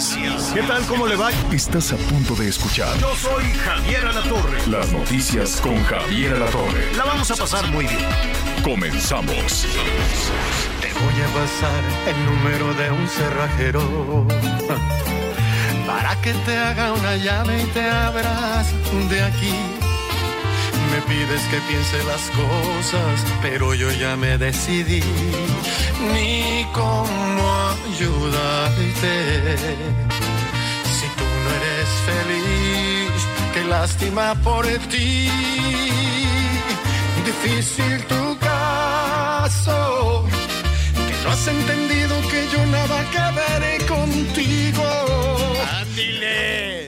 Noticias. ¿Qué tal? ¿Cómo le va? Estás a punto de escuchar Yo soy Javier Alatorre. las noticias con Javier Alatorre. La vamos a pasar muy bien. Comenzamos. Te voy a pasar el número de un cerrajero para que te haga una llave y te abras de aquí. Me pides que piense las cosas, pero yo ya me decidí ni cómo ayudarte. Si tú no eres feliz, qué lástima por ti. Difícil tu caso, que no has entendido que yo nada que veré contigo. Ándile.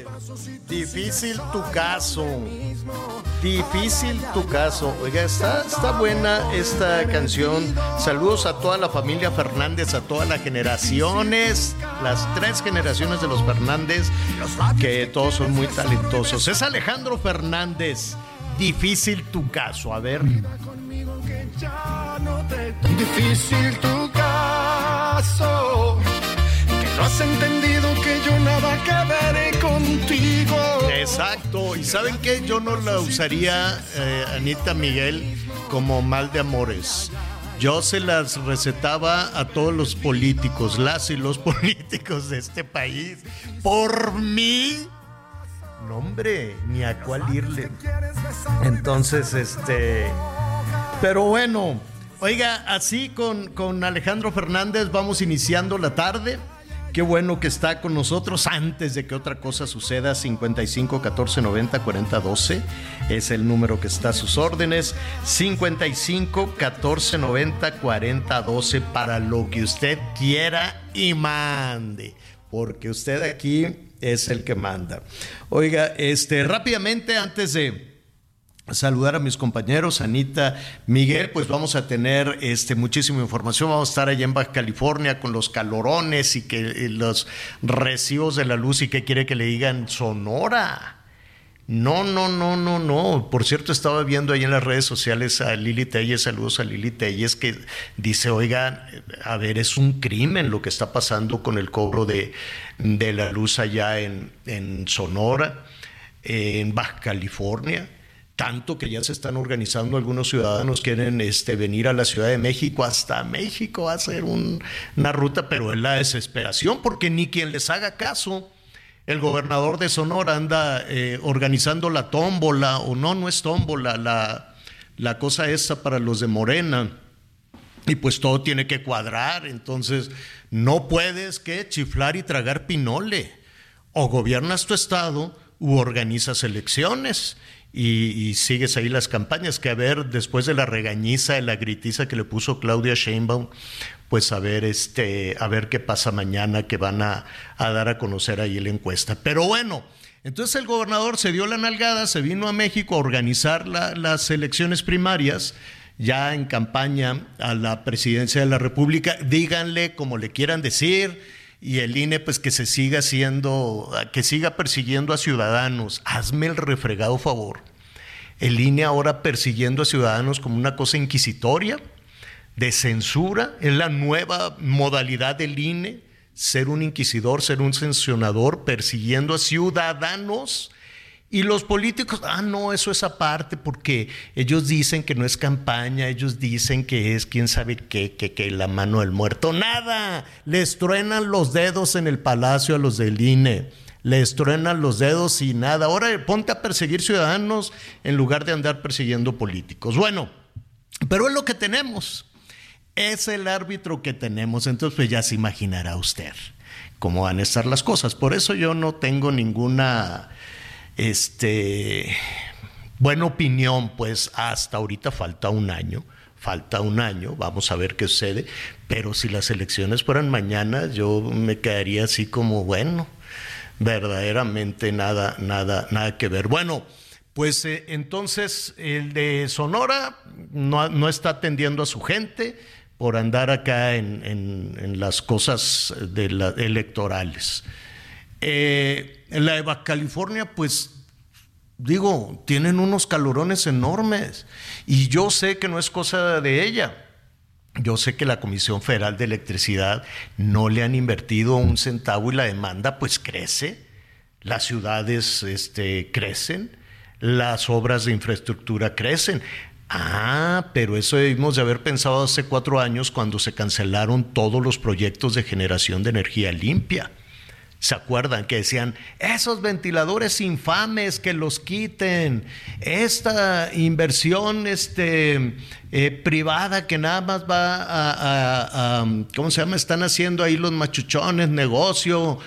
Difícil tu caso. Difícil tu caso. Oiga, está, está buena esta canción. Saludos a toda la familia Fernández, a todas las generaciones, las tres generaciones de los Fernández, que todos son muy talentosos. Es Alejandro Fernández. Difícil tu caso. A ver. Difícil tu caso, has entendido que yo nada que veré contigo. Exacto. ¿Y saben qué? Yo no la usaría, eh, Anita Miguel, como mal de amores. Yo se las recetaba a todos los políticos, las y los políticos de este país. Por mí. No, hombre, ni a cuál irle. Entonces, este. Pero bueno, oiga, así con, con Alejandro Fernández vamos iniciando la tarde. Qué bueno que está con nosotros antes de que otra cosa suceda. 55 14 90 40 12 es el número que está a sus órdenes. 55 14 90 40 12 para lo que usted quiera y mande. Porque usted aquí es el que manda. Oiga, este, rápidamente antes de saludar a mis compañeros, Anita, Miguel, pues vamos a tener este, muchísima información. Vamos a estar allá en Baja California con los calorones y que los recibos de la luz y qué quiere que le digan Sonora. No, no, no, no, no. Por cierto, estaba viendo ahí en las redes sociales a Lili Telles, saludos a Lili Telles, que dice, oiga, a ver, es un crimen lo que está pasando con el cobro de, de la luz allá en, en Sonora, en Baja California tanto que ya se están organizando algunos ciudadanos quieren este, venir a la Ciudad de México hasta México a hacer un- una ruta, pero es la desesperación porque ni quien les haga caso. El gobernador de Sonora anda eh, organizando la tómbola, o no, no es tómbola, la, la cosa esa para los de Morena. Y pues todo tiene que cuadrar, entonces no puedes que chiflar y tragar pinole. O gobiernas tu estado u organizas elecciones y, sigues ahí las campañas, que a ver, después de la regañiza, de la gritiza que le puso Claudia Sheinbaum, pues a ver, este, a ver qué pasa mañana que van a, a dar a conocer ahí la encuesta. Pero bueno, entonces el gobernador se dio la nalgada, se vino a México a organizar la- las elecciones primarias ya en campaña a la presidencia de la República, díganle como le quieran decir, y el INE pues que se siga haciendo, que siga persiguiendo a ciudadanos. Hazme el refregado favor. El INE ahora persiguiendo a ciudadanos como una cosa inquisitoria, de censura, es la nueva modalidad del INE, ser un inquisidor, ser un sancionador, persiguiendo a ciudadanos. Y los políticos, ah, no, eso es aparte, porque ellos dicen que no es campaña, ellos dicen que es quién sabe qué, que, que la mano del muerto. Nada, les truenan los dedos en el palacio a los del INE, les truenan los dedos y nada. Ahora ponte a perseguir ciudadanos en lugar de andar persiguiendo políticos. Bueno, pero es lo que tenemos, es el árbitro que tenemos, entonces pues ya se imaginará usted cómo van a estar las cosas. Por eso yo no tengo ninguna este, buena opinión, pues hasta ahorita falta un año, falta un año, vamos a ver qué sucede, pero si las elecciones fueran mañana, yo me quedaría así como, bueno, verdaderamente nada, nada, nada que ver. Bueno, pues eh, entonces el de Sonora no, no, está atendiendo a su gente por andar acá en, en, las cosas de electorales. Eh, la de California, pues digo, tienen unos calorones enormes y yo sé que no es cosa de ella. Yo sé que la Comisión Federal de Electricidad no le han invertido un centavo y la demanda pues crece, las ciudades este, crecen, las obras de infraestructura crecen. Ah, pero eso debimos de haber pensado hace cuatro años cuando se cancelaron todos los proyectos de generación de energía limpia. ¿Se acuerdan que decían, esos ventiladores infames que los quiten, esta inversión este, eh, privada que nada más va a, a, a, ¿cómo se llama? Están haciendo ahí los machuchones, negocio.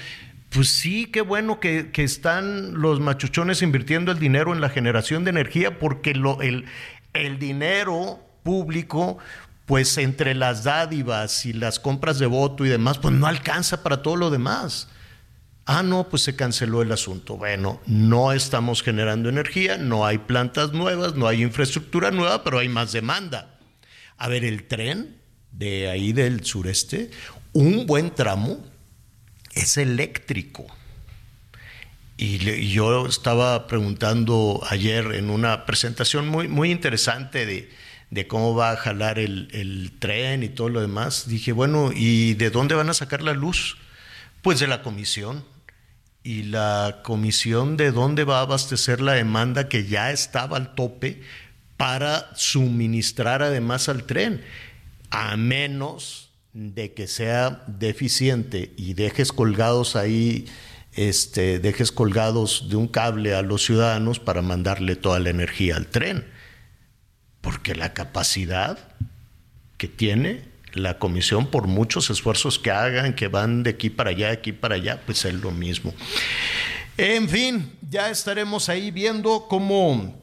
Pues sí, qué bueno que, que están los machuchones invirtiendo el dinero en la generación de energía porque lo, el, el dinero público pues entre las dádivas y las compras de voto y demás, pues no alcanza para todo lo demás. Ah, no, pues se canceló el asunto. Bueno, no estamos generando energía, no hay plantas nuevas, no hay infraestructura nueva, pero hay más demanda. A ver, el tren de ahí del sureste, un buen tramo es eléctrico. Y, yo estaba preguntando ayer en una presentación muy, muy interesante de, de cómo va a jalar el, tren y todo lo demás. Dije, bueno, ¿y de dónde van a sacar la luz? Pues de la comisión. ¿Y la comisión de dónde va a abastecer la demanda que ya estaba al tope para suministrar además al tren? A menos de que sea deficiente y dejes colgados ahí este, dejes colgados de un cable a los ciudadanos para mandarle toda la energía al tren. Porque la capacidad que tiene la comisión, por muchos esfuerzos que hagan, que van de aquí para allá, de aquí para allá, pues es lo mismo. En fin, ya estaremos ahí viendo cómo,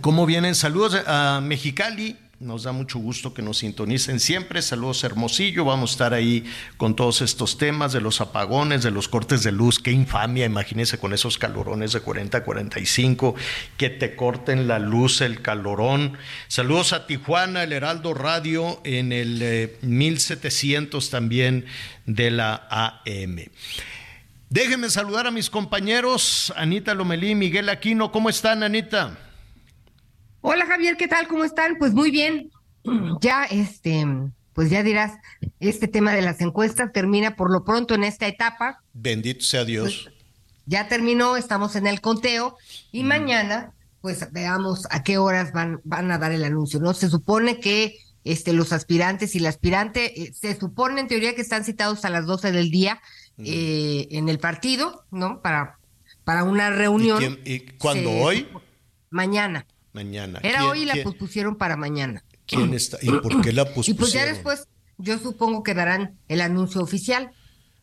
cómo vienen saludos a Mexicali. Nos da mucho gusto que nos sintonicen siempre. Saludos Hermosillo. Vamos a estar ahí con todos estos temas de los apagones, de los cortes de luz. Qué infamia, imagínense con esos calorones de 40 a 45, que te corten la luz, el calorón. Saludos a Tijuana, el Heraldo Radio en el eh, 1700 también de la AM. Déjenme saludar a mis compañeros, Anita Lomelí, Miguel Aquino. ¿Cómo están, Anita? Hola Javier, ¿qué tal? ¿Cómo están? Pues muy bien. Ya, este, pues ya dirás, este tema de las encuestas termina por lo pronto en esta etapa. Bendito sea Dios. Pues ya terminó, estamos en el conteo y mm. mañana, pues veamos a qué horas van, van a dar el anuncio, ¿no? Se supone que este, los aspirantes y la aspirante, eh, se supone en teoría que están citados a las 12 del día mm. eh, en el partido, ¿no? Para, para una reunión. ¿Y, quién, y cuándo hoy? Mañana. Mañana. Era ¿Quién, hoy y la pospusieron para mañana. ¿Quién está? ¿Y por qué la pospusieron? Y pues ya después, yo supongo que darán el anuncio oficial.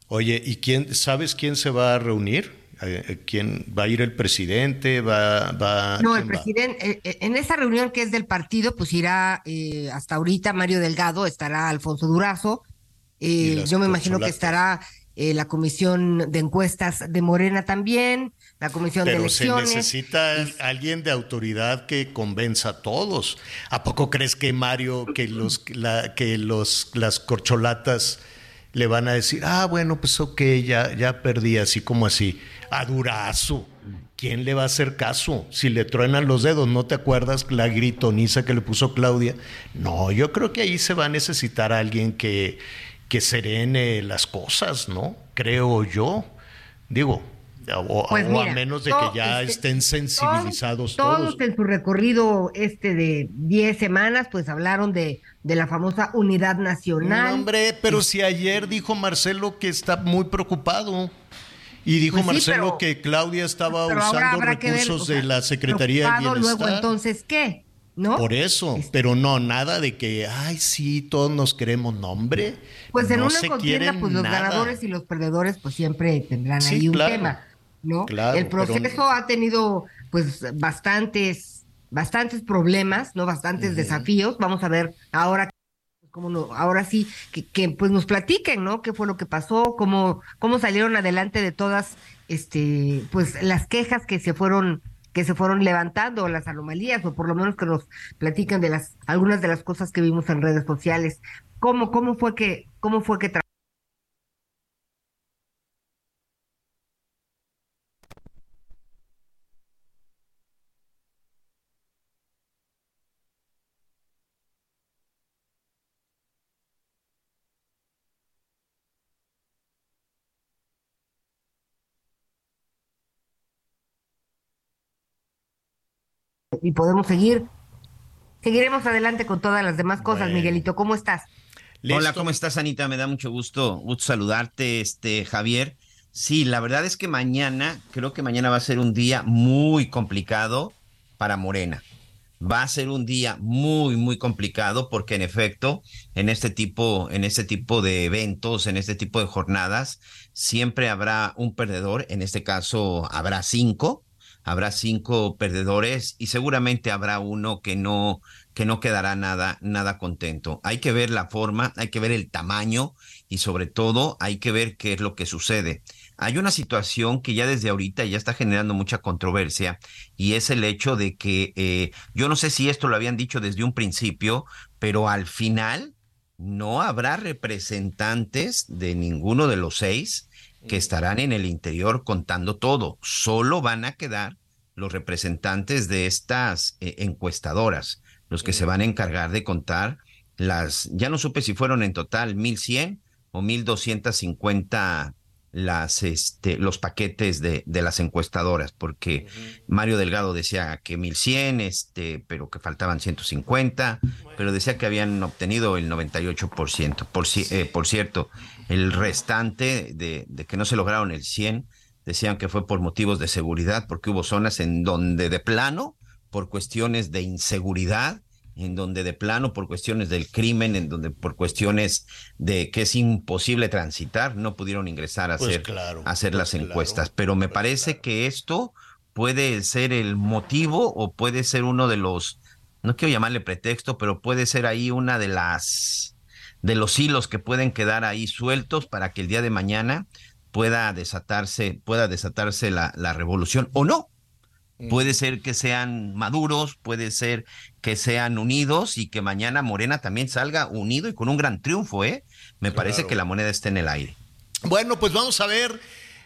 Oye, ¿y quién, sabes quién se va a reunir? ¿Quién va a ir el presidente? ¿Va, va no, el presidente, eh, en esa reunión que es del partido, pues irá eh, hasta ahorita Mario Delgado, estará Alfonso Durazo. Eh, yo me imagino que estará eh, la comisión de encuestas de Morena también, la comisión Pero de elecciones. se necesita es... alguien de autoridad que convenza a todos. ¿A poco crees que Mario, que los, la, que los, las corcholatas le van a decir, ah, bueno, pues ok, ya, ya perdí, así como así, a Durazo? ¿Quién le va a hacer caso? Si le truenan los dedos, ¿no te acuerdas la gritoniza que le puso Claudia? No, yo creo que ahí se va a necesitar alguien que, que serene las cosas, ¿no? Creo yo. Digo, o, pues o a menos de que ya este, estén sensibilizados todos, todos. Todos en su recorrido este de 10 semanas, pues hablaron de, de la famosa unidad nacional. No, hombre, pero si ayer dijo Marcelo que está muy preocupado. Y dijo pues sí, Marcelo pero, que Claudia estaba usando recursos de la Secretaría de Bienestar. Luego, entonces, ¿qué? ¿No? Por eso, Este- pero no, nada de que, ay, sí, todos nos queremos nombre. Pues en no una contienda, pues los nada. ganadores y los perdedores, pues siempre tendrán Sí, ahí un claro. tema, ¿no? Claro, El pero- proceso ha tenido, pues, bastantes bastantes problemas, ¿no? Bastantes desafíos. Vamos a ver ahora cómo no, ahora sí, que, que, pues nos platiquen, ¿no? ¿Qué fue lo que pasó? ¿Cómo, cómo salieron adelante de todas, este, pues las quejas que se fueron que se fueron levantando, las anomalías, o por lo menos que nos platiquen de las, algunas de las cosas que vimos en redes sociales. ¿Cómo, cómo fue que, cómo fue que y podemos seguir. Seguiremos adelante con todas las demás cosas, Miguelito. ¿Cómo estás? Hola, ¿cómo estás, Anita? Me da mucho gusto, gusto saludarte, este Javier. Sí, la verdad es que mañana, creo que mañana va a ser un día muy complicado para Morena. Va a ser un día muy, muy complicado porque en efecto, en este tipo, en este tipo de eventos, en este tipo de jornadas, siempre habrá un perdedor. En este caso, habrá cinco habrá cinco perdedores y seguramente habrá uno que no que no quedará nada nada contento. Hay que ver la forma, hay que ver el tamaño y sobre todo hay que ver qué es lo que sucede. Hay una situación que ya desde ahorita ya está generando mucha controversia y es el hecho de que eh, yo no sé si esto lo habían dicho desde un principio, pero al final no habrá representantes de ninguno de los seis que estarán en el interior contando todo. Solo van a quedar los representantes de estas eh, encuestadoras, los que se van a encargar de contar las, ya no supe si fueron en total 1100 o 1250 las, este, los paquetes de, de las encuestadoras, porque Mario Delgado decía que 1100, este, pero que faltaban 150, pero decía que habían obtenido el 98%. Por, eh, por cierto, el restante de, de, que no se lograron el 100, decían que fue por motivos de seguridad, porque hubo zonas en donde de plano, por cuestiones de inseguridad, en donde de plano por cuestiones del crimen, en donde por cuestiones de que es imposible transitar, no pudieron ingresar a pues hacer, hacer pues las encuestas. Pero me pues parece que esto puede ser el motivo o puede ser uno de los, no quiero llamarle pretexto, pero puede ser ahí una de las de los hilos que pueden quedar ahí sueltos para que el día de mañana pueda desatarse, pueda desatarse la, la revolución o no. Puede ser que sean maduros, puede ser que sean unidos y que mañana Morena también salga unido y con un gran triunfo, ¿eh? Me parece que la moneda está en el aire. Bueno, pues vamos a ver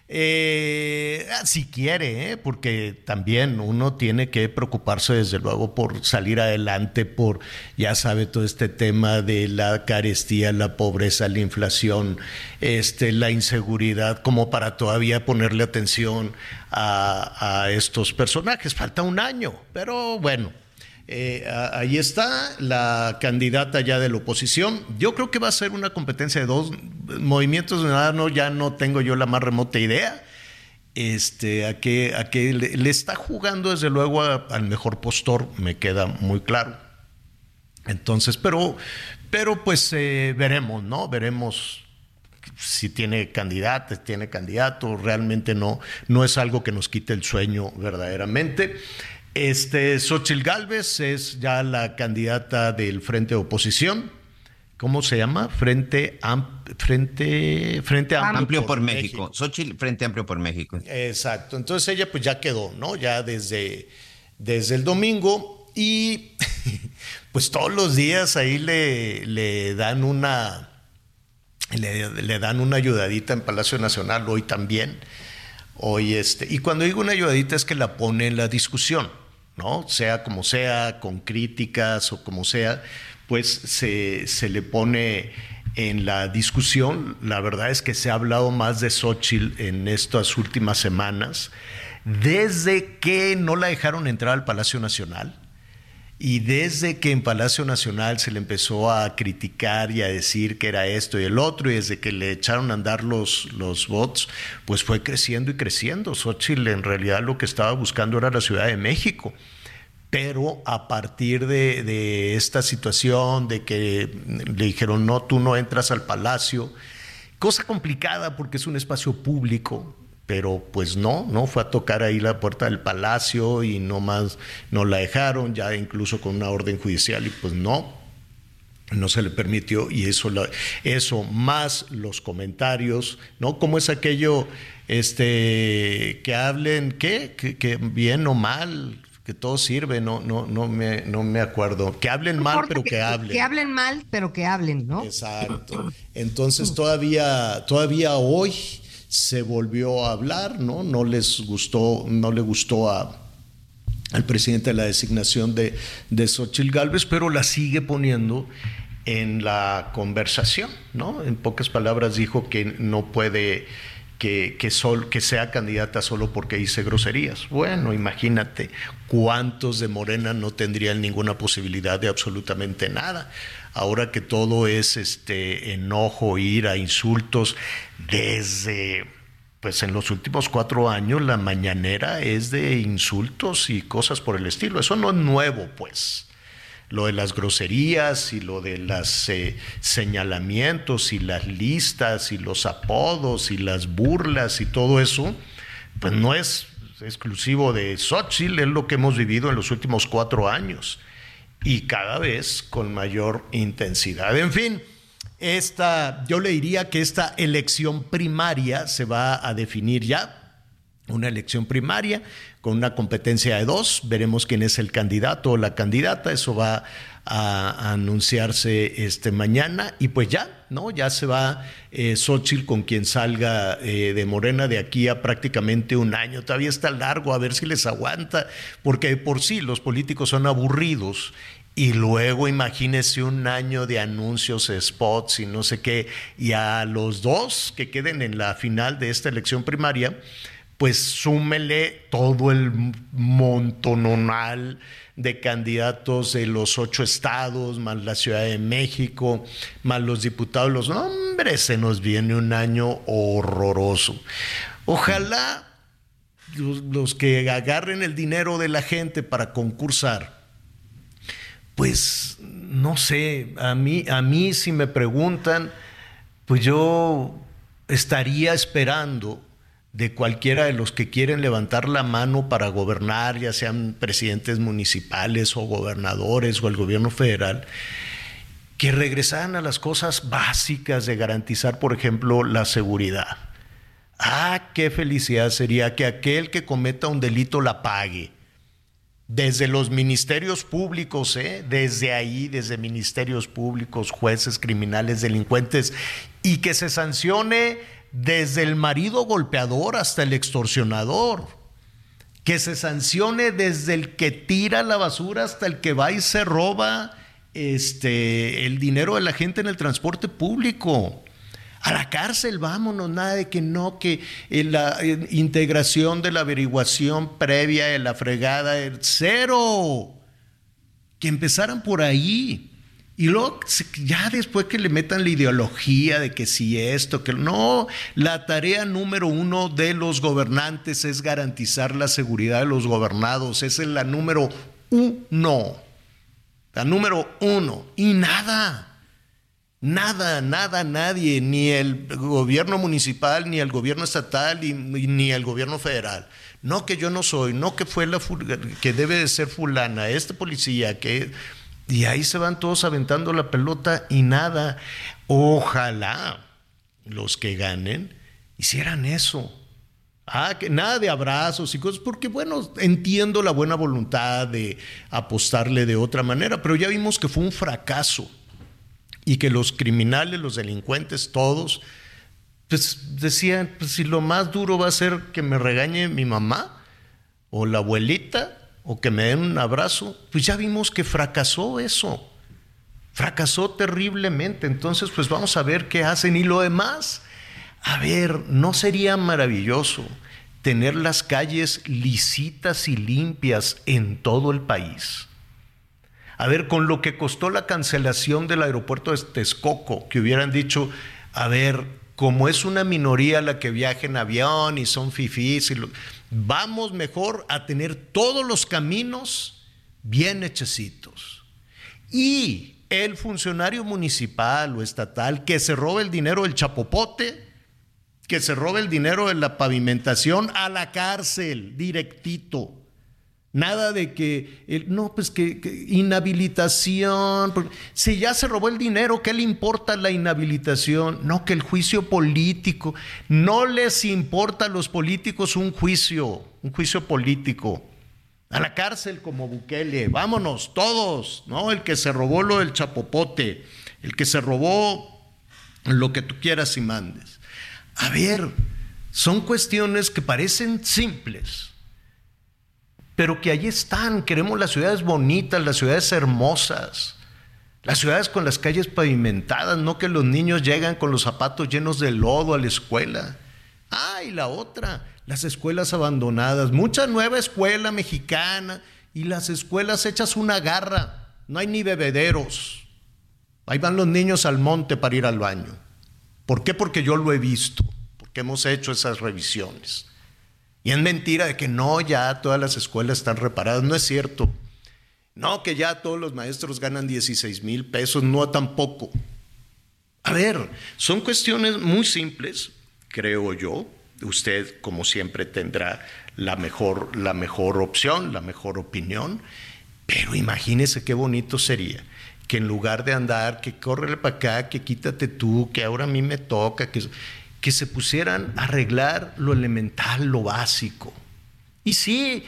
eh, si quiere, ¿eh? porque también uno tiene que preocuparse desde luego por salir adelante, por, ya sabe, todo este tema de la carestía, la pobreza, la inflación, este, la inseguridad, como para todavía ponerle atención a, a estos personajes. Falta un año, pero bueno. Eh, ahí está la candidata ya de la oposición. Yo creo que va a ser una competencia de dos movimientos ciudadanos, ya no tengo yo la más remota idea. Este, a que, a que le, está jugando desde luego al mejor postor, me queda muy claro. Entonces, pero, pero pues eh, veremos, ¿no? Veremos si tiene candidatos, tiene candidato, realmente no, no es algo que nos quite el sueño verdaderamente. Este, Xochitl Galvez es ya la candidata del Frente de Oposición. ¿Cómo se llama? Frente, Frente, Frente Amplio, por, México. México. Frente Amplio por México. Exacto. Entonces ella pues ya quedó, ¿no? Ya desde, desde el domingo y pues todos los días ahí le, le dan una le, le, dan una ayudadita en Palacio Nacional hoy también. Hoy este, y cuando digo una ayudadita es que la pone en la discusión. ¿No? Sea como sea, con críticas o como sea, pues se, se le pone en la discusión. La verdad es que se ha hablado más de Xochitl en estas últimas semanas, desde que no la dejaron entrar al Palacio Nacional. Y desde que en Palacio Nacional se le empezó a criticar y a decir que era esto y el otro, y desde que le echaron a andar los, los bots, pues fue creciendo y creciendo. Xochitl en realidad lo que estaba buscando era la Ciudad de México. Pero a partir de, de esta situación, de que le dijeron, no, tú no entras al palacio, cosa complicada porque es un espacio público, pero pues no, no fue a tocar ahí la puerta del palacio y no más no la dejaron, ya incluso con una orden judicial y pues no, no se le permitió y eso, eso más los comentarios, ¿no? ¿Cómo es aquello este, que hablen, ¿qué? Que, bien o mal, que todo sirve, no, no, no, me, no me acuerdo. Que hablen mal, pero que, hablen. Que hablen mal, pero que hablen, ¿no? Exacto. Entonces todavía, todavía hoy se volvió a hablar, ¿no? No les gustó, no le gustó a, al presidente la designación de, de Xochitl Galvez, pero la sigue poniendo en la conversación, ¿no? En pocas palabras dijo que no puede que, que, sol, que sea candidata solo porque dice groserías. Bueno, imagínate cuántos de Morena no tendrían ninguna posibilidad de absolutamente nada. Ahora que todo es este enojo, ira, insultos, desde pues en los últimos cuatro años la mañanera es de insultos y cosas por el estilo. Eso no es nuevo, pues lo de las groserías y lo de los eh, señalamientos y las listas y los apodos y las burlas y todo eso, pues no es exclusivo de Xochitl, es lo que hemos vivido en los últimos cuatro años y cada vez con mayor intensidad. En fin, esta, yo le diría que esta elección primaria se va a definir ya una elección primaria con una competencia de dos. Veremos quién es el candidato o la candidata. Eso va a, anunciarse este mañana y pues ya, ¿no? Ya se va eh, Xochitl con quien salga eh, de Morena de aquí a prácticamente un año. Todavía está largo, a ver si les aguanta, porque por sí los políticos son aburridos. Y luego imagínese un año de anuncios, spots y no sé qué, y a los dos que queden en la final de esta elección primaria, pues súmele todo el montononal de candidatos de los ocho estados, más la Ciudad de México, más los diputados, los hombres, se nos viene un año horroroso. Ojalá los, que agarren el dinero de la gente para concursar, pues no sé, a mí, a mí si me preguntan, pues yo estaría esperando de cualquiera de los que quieren levantar la mano para gobernar, ya sean presidentes municipales o gobernadores o el gobierno federal, que regresaran a las cosas básicas de garantizar, por ejemplo, la seguridad. Ah, qué felicidad sería que aquel que cometa un delito la pague. Desde los ministerios públicos, ¿eh? desde ahí, desde ministerios públicos, jueces, criminales, delincuentes, y que se sancione desde el marido golpeador hasta el extorsionador. Que se sancione desde el que tira la basura hasta el que va y se roba este, el dinero de la gente en el transporte público. A la cárcel, vámonos, nada de que no, que eh, la eh, integración de la averiguación previa de la fregada, cero. Que empezaran por ahí. Y luego, ya después que le metan la ideología de que si esto, que no, la tarea número uno de los gobernantes es garantizar la seguridad de los gobernados. Esa es la número uno. La número uno. Y nada, nada, nada, nadie, ni el gobierno municipal, ni el gobierno estatal, ni, el gobierno federal. No que yo no soy, no que fue la que debe de ser fulana, este policía, que y ahí se van todos aventando la pelota y nada. Ojalá los que ganen hicieran eso. Ah, que nada de abrazos y cosas, porque bueno, entiendo la buena voluntad de apostarle de otra manera, pero ya vimos que fue un fracaso y que los criminales, los delincuentes, todos, pues decían, pues si lo más duro va a ser que me regañe mi mamá o la abuelita, o que me den un abrazo, pues ya vimos que fracasó eso. Fracasó terriblemente. Entonces, pues vamos a ver qué hacen. Y lo demás, a ver, ¿no sería maravilloso tener las calles lisitas y limpias en todo el país? A ver, con lo que costó la cancelación del aeropuerto de Texcoco, que hubieran dicho, a ver, como es una minoría la que viaja en avión y son fifís vamos mejor a tener todos los caminos bien hechecitos. Y el funcionario municipal o estatal que se roba el dinero del chapopote, que se robe el dinero de la pavimentación a la cárcel, directito. Nada de que, no, pues que, que, inhabilitación. Si ya se robó el dinero, ¿qué le importa la inhabilitación? No, que el juicio político. No les importa a los políticos un juicio, un juicio político. A la cárcel como Bukele, vámonos todos, ¿no? El que se robó lo del chapopote, el que se robó lo que tú quieras y mandes. A ver, son cuestiones que parecen simples, pero que ahí están. Queremos las ciudades bonitas, las ciudades hermosas, las ciudades con las calles pavimentadas, no que los niños llegan con los zapatos llenos de lodo a la escuela. Ah, y la otra, las escuelas abandonadas, mucha nueva escuela mexicana y las escuelas hechas una garra, no hay ni bebederos. Ahí van los niños al monte para ir al baño. ¿Por qué? Porque yo lo he visto, porque hemos hecho esas revisiones. Y es mentira de que no, ya todas las escuelas están reparadas, no es cierto. No, que ya todos los maestros ganan 16 mil pesos, no tampoco. A ver, son cuestiones muy simples, creo yo. Usted, como siempre, tendrá la mejor, la mejor opción, la mejor opinión, pero imagínese qué bonito sería que en lugar de andar, que córrele para acá, que quítate tú, que ahora a mí me toca, que, que se pusieran a arreglar lo elemental, lo básico. Y sí,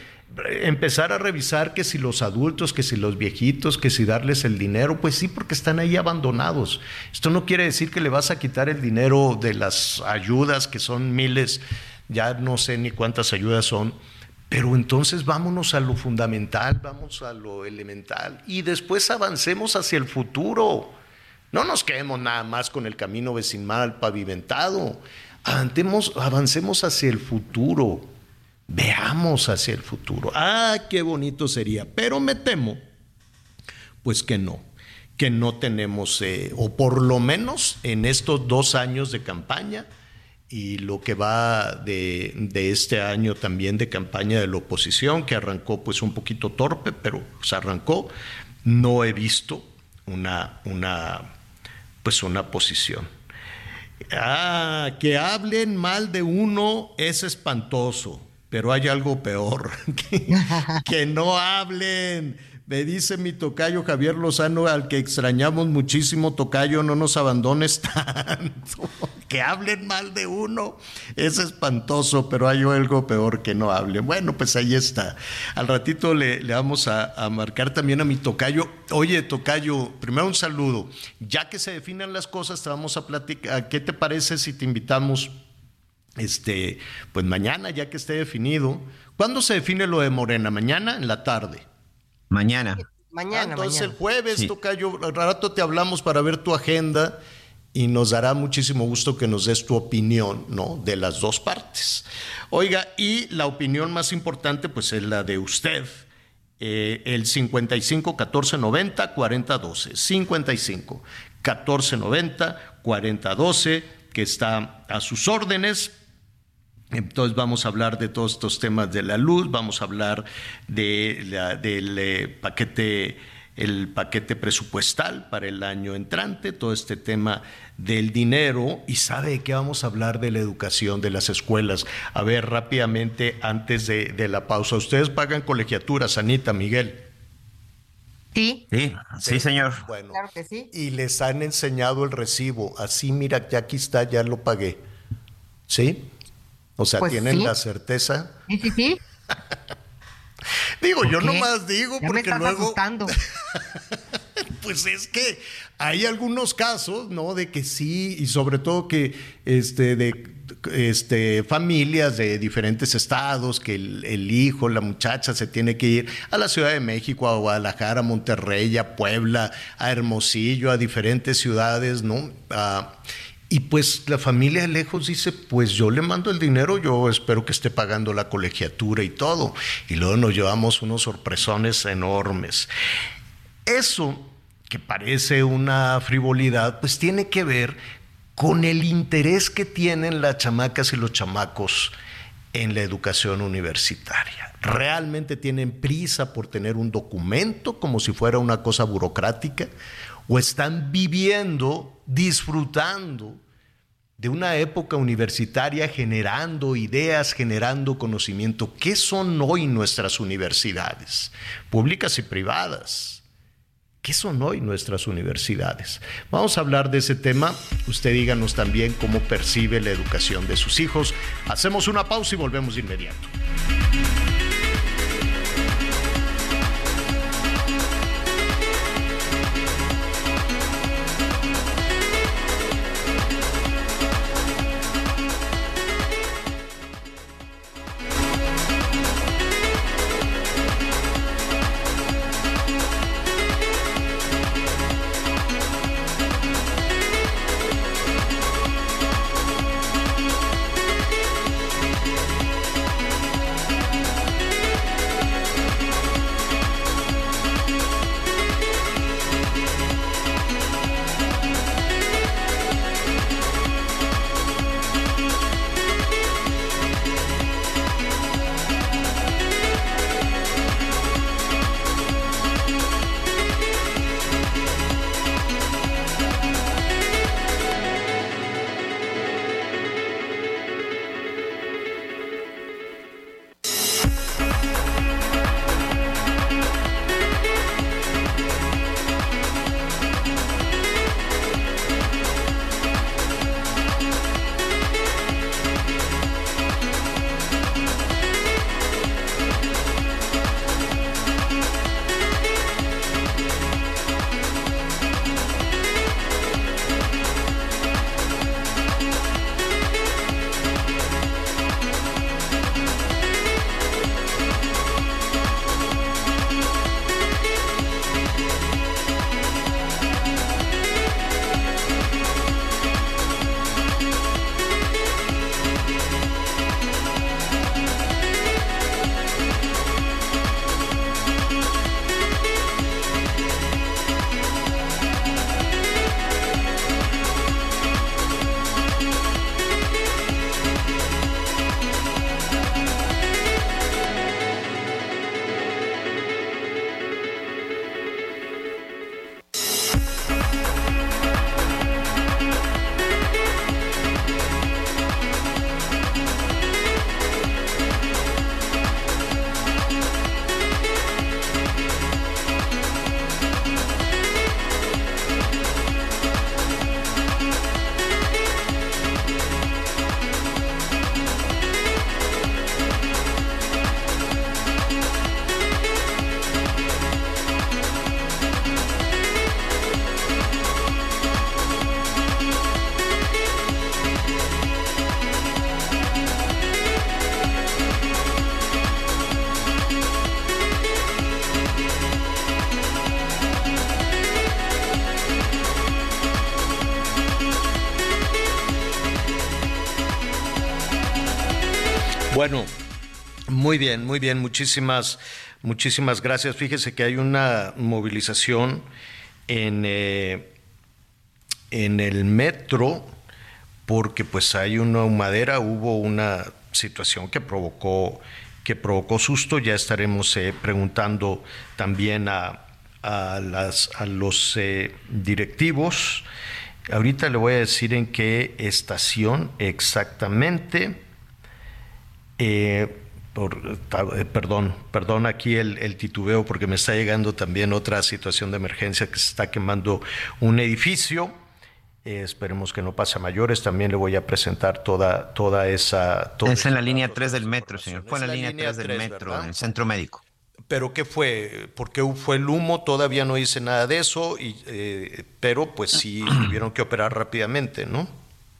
empezar a revisar que si los adultos, que si los viejitos, que si darles el dinero, pues sí, porque están ahí abandonados. Esto no quiere decir que le vas a quitar el dinero de las ayudas, que son miles, ya no sé ni cuántas ayudas son pero entonces vámonos a lo fundamental, vamos a lo elemental y después avancemos hacia el futuro. No nos quedemos nada más con el camino vecinal pavimentado. Avancemos, hacia el futuro. Veamos hacia el futuro. Ah, qué bonito sería. Pero me temo, pues que no, que no tenemos, eh, o por lo menos en estos dos años de campaña, y lo que va de, de, este año también de campaña de la oposición, que arrancó pues un poquito torpe, pero se arrancó, no he visto una, una, pues una posición. Ah, que hablen mal de uno es espantoso, pero hay algo peor, que, no hablen me dice mi tocayo Javier Lozano, al que extrañamos muchísimo, tocayo, no nos abandones tanto. que hablen mal de uno es espantoso, pero hay algo peor que no hablen. Bueno, pues ahí está. Al ratito le, vamos a, a, marcar también a mi tocayo. Oye, tocayo, primero un saludo. Ya que se definan las cosas, te vamos a platicar. ¿Qué te parece si te invitamos? Este, pues mañana, ya que esté definido. ¿Cuándo se define lo de Morena? ¿Mañana? En la tarde. Mañana. Mañana. Ah, entonces mañana. el jueves, sí. Tocayo, al rato te hablamos para ver tu agenda y nos dará muchísimo gusto que nos des tu opinión, ¿no? De las dos partes. Oiga, y la opinión más importante, pues es la de usted. Eh, el 55 14 90 40 12. 55 14 90 40 12, que está a sus órdenes entonces vamos a hablar de todos estos temas de la luz, vamos a hablar de la, del eh, paquete, el paquete presupuestal para el año entrante, todo este tema del dinero y sabe de qué vamos a hablar de la educación de las escuelas. A ver, rápidamente, antes de, de la pausa, ¿ustedes pagan colegiaturas, Anita, Miguel? Sí. Sí, sí, señor. Bueno, Claro que sí. y les han enseñado el recibo, así mira, ya aquí está, ya lo pagué. ¿Sí? O sea, Pues tienen sí. la certeza. Sí, sí, sí. Digo, ¿Por yo qué? nomás digo Ya me porque estás luego, asustando. pues es que hay algunos casos, ¿no? De que sí, y sobre todo que este, de este, familias de diferentes estados, que el, el hijo, la muchacha se tiene que ir a la Ciudad de México, a Guadalajara, a Monterrey, a Puebla, a Hermosillo, a diferentes ciudades, ¿no? Ah, y pues la familia lejos dice, pues yo le mando el dinero, yo espero que esté pagando la colegiatura y todo. Y luego nos llevamos unos sorpresones enormes. Eso, que parece una frivolidad, pues tiene que ver con el interés que tienen las chamacas y los chamacos en la educación universitaria. Realmente tienen prisa por tener un documento como si fuera una cosa burocrática o están viviendo, disfrutando de una época universitaria generando ideas, generando conocimiento. ¿Qué son hoy nuestras universidades, públicas y privadas? ¿Qué son hoy nuestras universidades? Vamos a hablar de ese tema. Usted díganos también cómo percibe la educación de sus hijos. Hacemos una pausa y volvemos de inmediato. Muy bien, muy bien, muchísimas, muchísimas gracias. Fíjese que hay una movilización en, eh, en el metro porque pues hay una humadera, hubo una situación que provocó que provocó susto. Ya estaremos eh, preguntando también a, a, las, a los eh, directivos. Ahorita le voy a decir en qué estación exactamente. Por, eh, perdón, perdón aquí el, el, titubeo porque me está llegando también otra situación de emergencia que se está quemando un edificio. Eh, esperemos que no pase a mayores. También le voy a presentar toda, toda esa. Toda es en la línea 3 del metro, señor. Fue en la, línea, 3 del 3, metro, ¿verdad? en el centro médico. ¿Pero qué fue? ¿Por qué fue el humo? Todavía no hice nada de eso, y, eh, pero pues sí tuvieron que operar rápidamente, ¿no?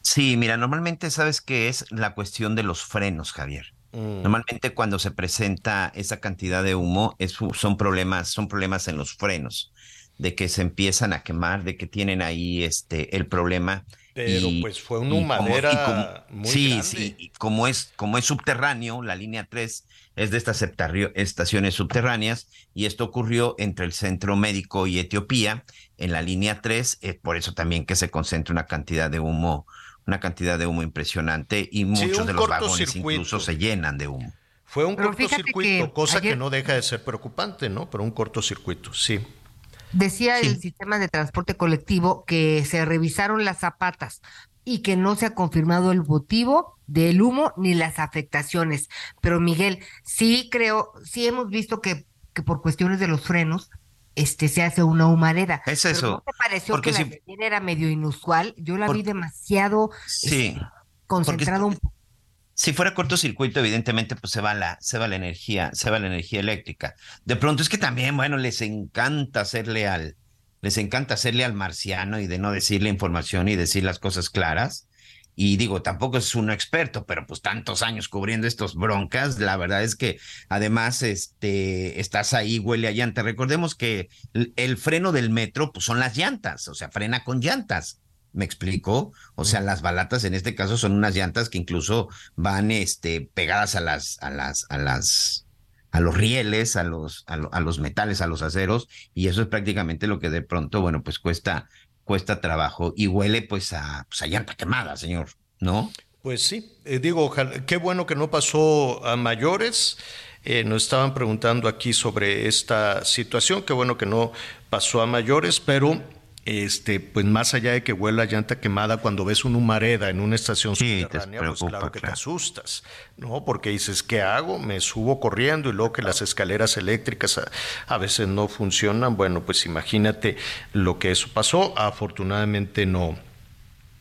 Sí, mira, normalmente sabes que es la cuestión de los frenos, Javier. Mm. Normalmente cuando se presenta esa cantidad de humo es, son problemas, son problemas en los frenos, de que se empiezan a quemar, de que tienen ahí este el problema. Pero y, pues fue una humadera muy Sí, grande. sí, y como es, como es subterráneo, la línea 3 es de estas estaciones subterráneas y esto ocurrió entre el centro médico y Etiopía en la línea 3, eh, por eso también que se concentra una cantidad de humo una cantidad de humo impresionante y muchos sí, de los vagones incluso se llenan de humo. Fue un Pero cortocircuito, que cosa ayer... que no deja de ser preocupante, ¿no? Pero un cortocircuito, sí. Decía sí. el sistema de transporte colectivo que se revisaron las zapatas y que no se ha confirmado el motivo del humo ni las afectaciones. Pero Miguel, sí creo, sí hemos visto que, que por cuestiones de los frenos, este se hace una humareda. Es Pero eso. ¿No te pareció Porque que si- la de ayer era medio inusual? Yo la vi demasiado Sí. este, concentrado un poco. Si fuera cortocircuito, evidentemente, pues se va la, se va la energía, se va la energía eléctrica. De pronto es que también, bueno, les encanta hacerle al, les encanta hacerle al marciano y de no decir la información y decir las cosas claras. Y digo, tampoco es un experto, pero pues tantos años cubriendo estos broncas, la verdad es que además este, estás ahí, huele a llanta. Recordemos que el, el freno del metro, pues son las llantas, o sea, frena con llantas. ¿Me explico? O sea, las balatas en este caso son unas llantas que incluso van este, pegadas a las, a las, a las, a los rieles, a los, a, lo- a los metales, a los aceros, y eso es prácticamente lo que de pronto, bueno, pues cuesta, cuesta trabajo y huele pues a, pues a llanta quemada, señor, ¿no? Pues sí, eh, digo, ojalá- qué bueno que no pasó a mayores. Eh, nos estaban preguntando aquí sobre esta situación, qué bueno que no pasó a mayores, pero este, pues más allá de que huela llanta quemada, cuando ves una humareda en una estación Sí, subterránea, pues claro que te asustas, ¿no? Porque dices, ¿qué hago? Me subo corriendo y luego que las escaleras eléctricas a, a veces no funcionan. Bueno, pues imagínate lo que eso pasó. Afortunadamente no,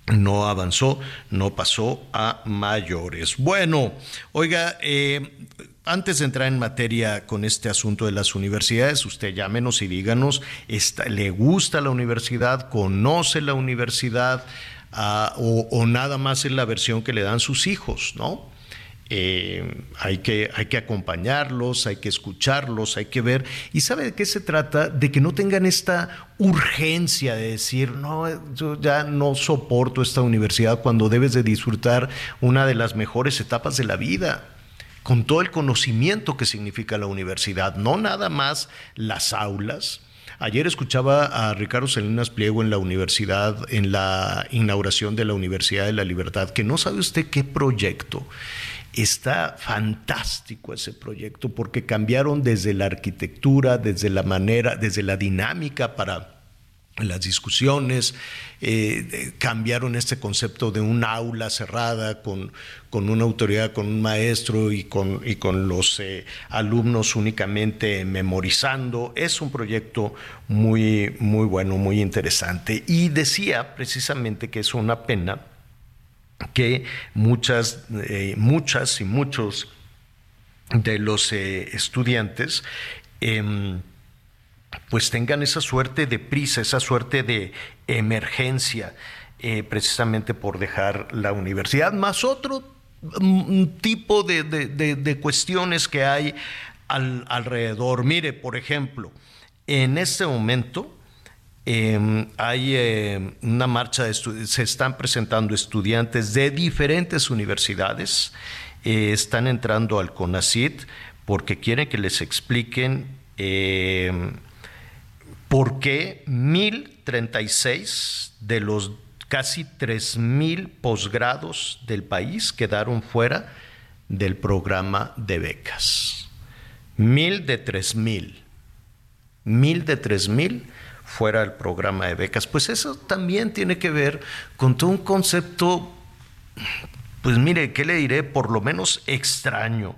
no avanzó, no pasó a mayores. Bueno, oiga, eh, antes de entrar en materia con este asunto de las universidades, usted llámenos y díganos, ¿le gusta la universidad? ¿Conoce la universidad? Ah, o, o nada más es la versión que le dan sus hijos, ¿no? Eh, hay, que, hay que acompañarlos, hay que escucharlos, hay que ver. ¿Y sabe de qué se trata? De que no tengan esta urgencia de decir, no, yo ya no soporto esta universidad cuando debes de disfrutar una de las mejores etapas de la vida con todo el conocimiento que significa la universidad, no nada más las aulas. Ayer escuchaba a Ricardo Salinas Pliego en la universidad, en la inauguración de la Universidad de la Libertad, que no sabe usted qué proyecto. Está fantástico ese proyecto porque cambiaron desde la arquitectura, desde la manera, desde la dinámica para las discusiones, eh, cambiaron este concepto de un aula cerrada con, con una autoridad, con un maestro y con, y con los eh, alumnos únicamente memorizando. Es un proyecto muy, muy bueno, muy interesante. Y decía precisamente que es una pena que muchas, eh, muchas y muchos de los estudiantes em, pues tengan esa suerte de prisa, esa suerte de emergencia, eh, precisamente por dejar la universidad, más otro mm, tipo de, de- de- cuestiones que hay al- alrededor. Mire, por ejemplo, en este momento eh, hay eh, una marcha de se están presentando estudiantes de diferentes universidades, eh, están entrando al CONACIT porque quieren que les expliquen eh, por qué 1036 de los casi 3000 posgrados del país quedaron fuera del programa de becas. Mil de tres mil mil de tres mil fuera del programa de becas. Pues eso también tiene que ver con todo un concepto, pues mire, ¿qué le diré? Por lo menos extraño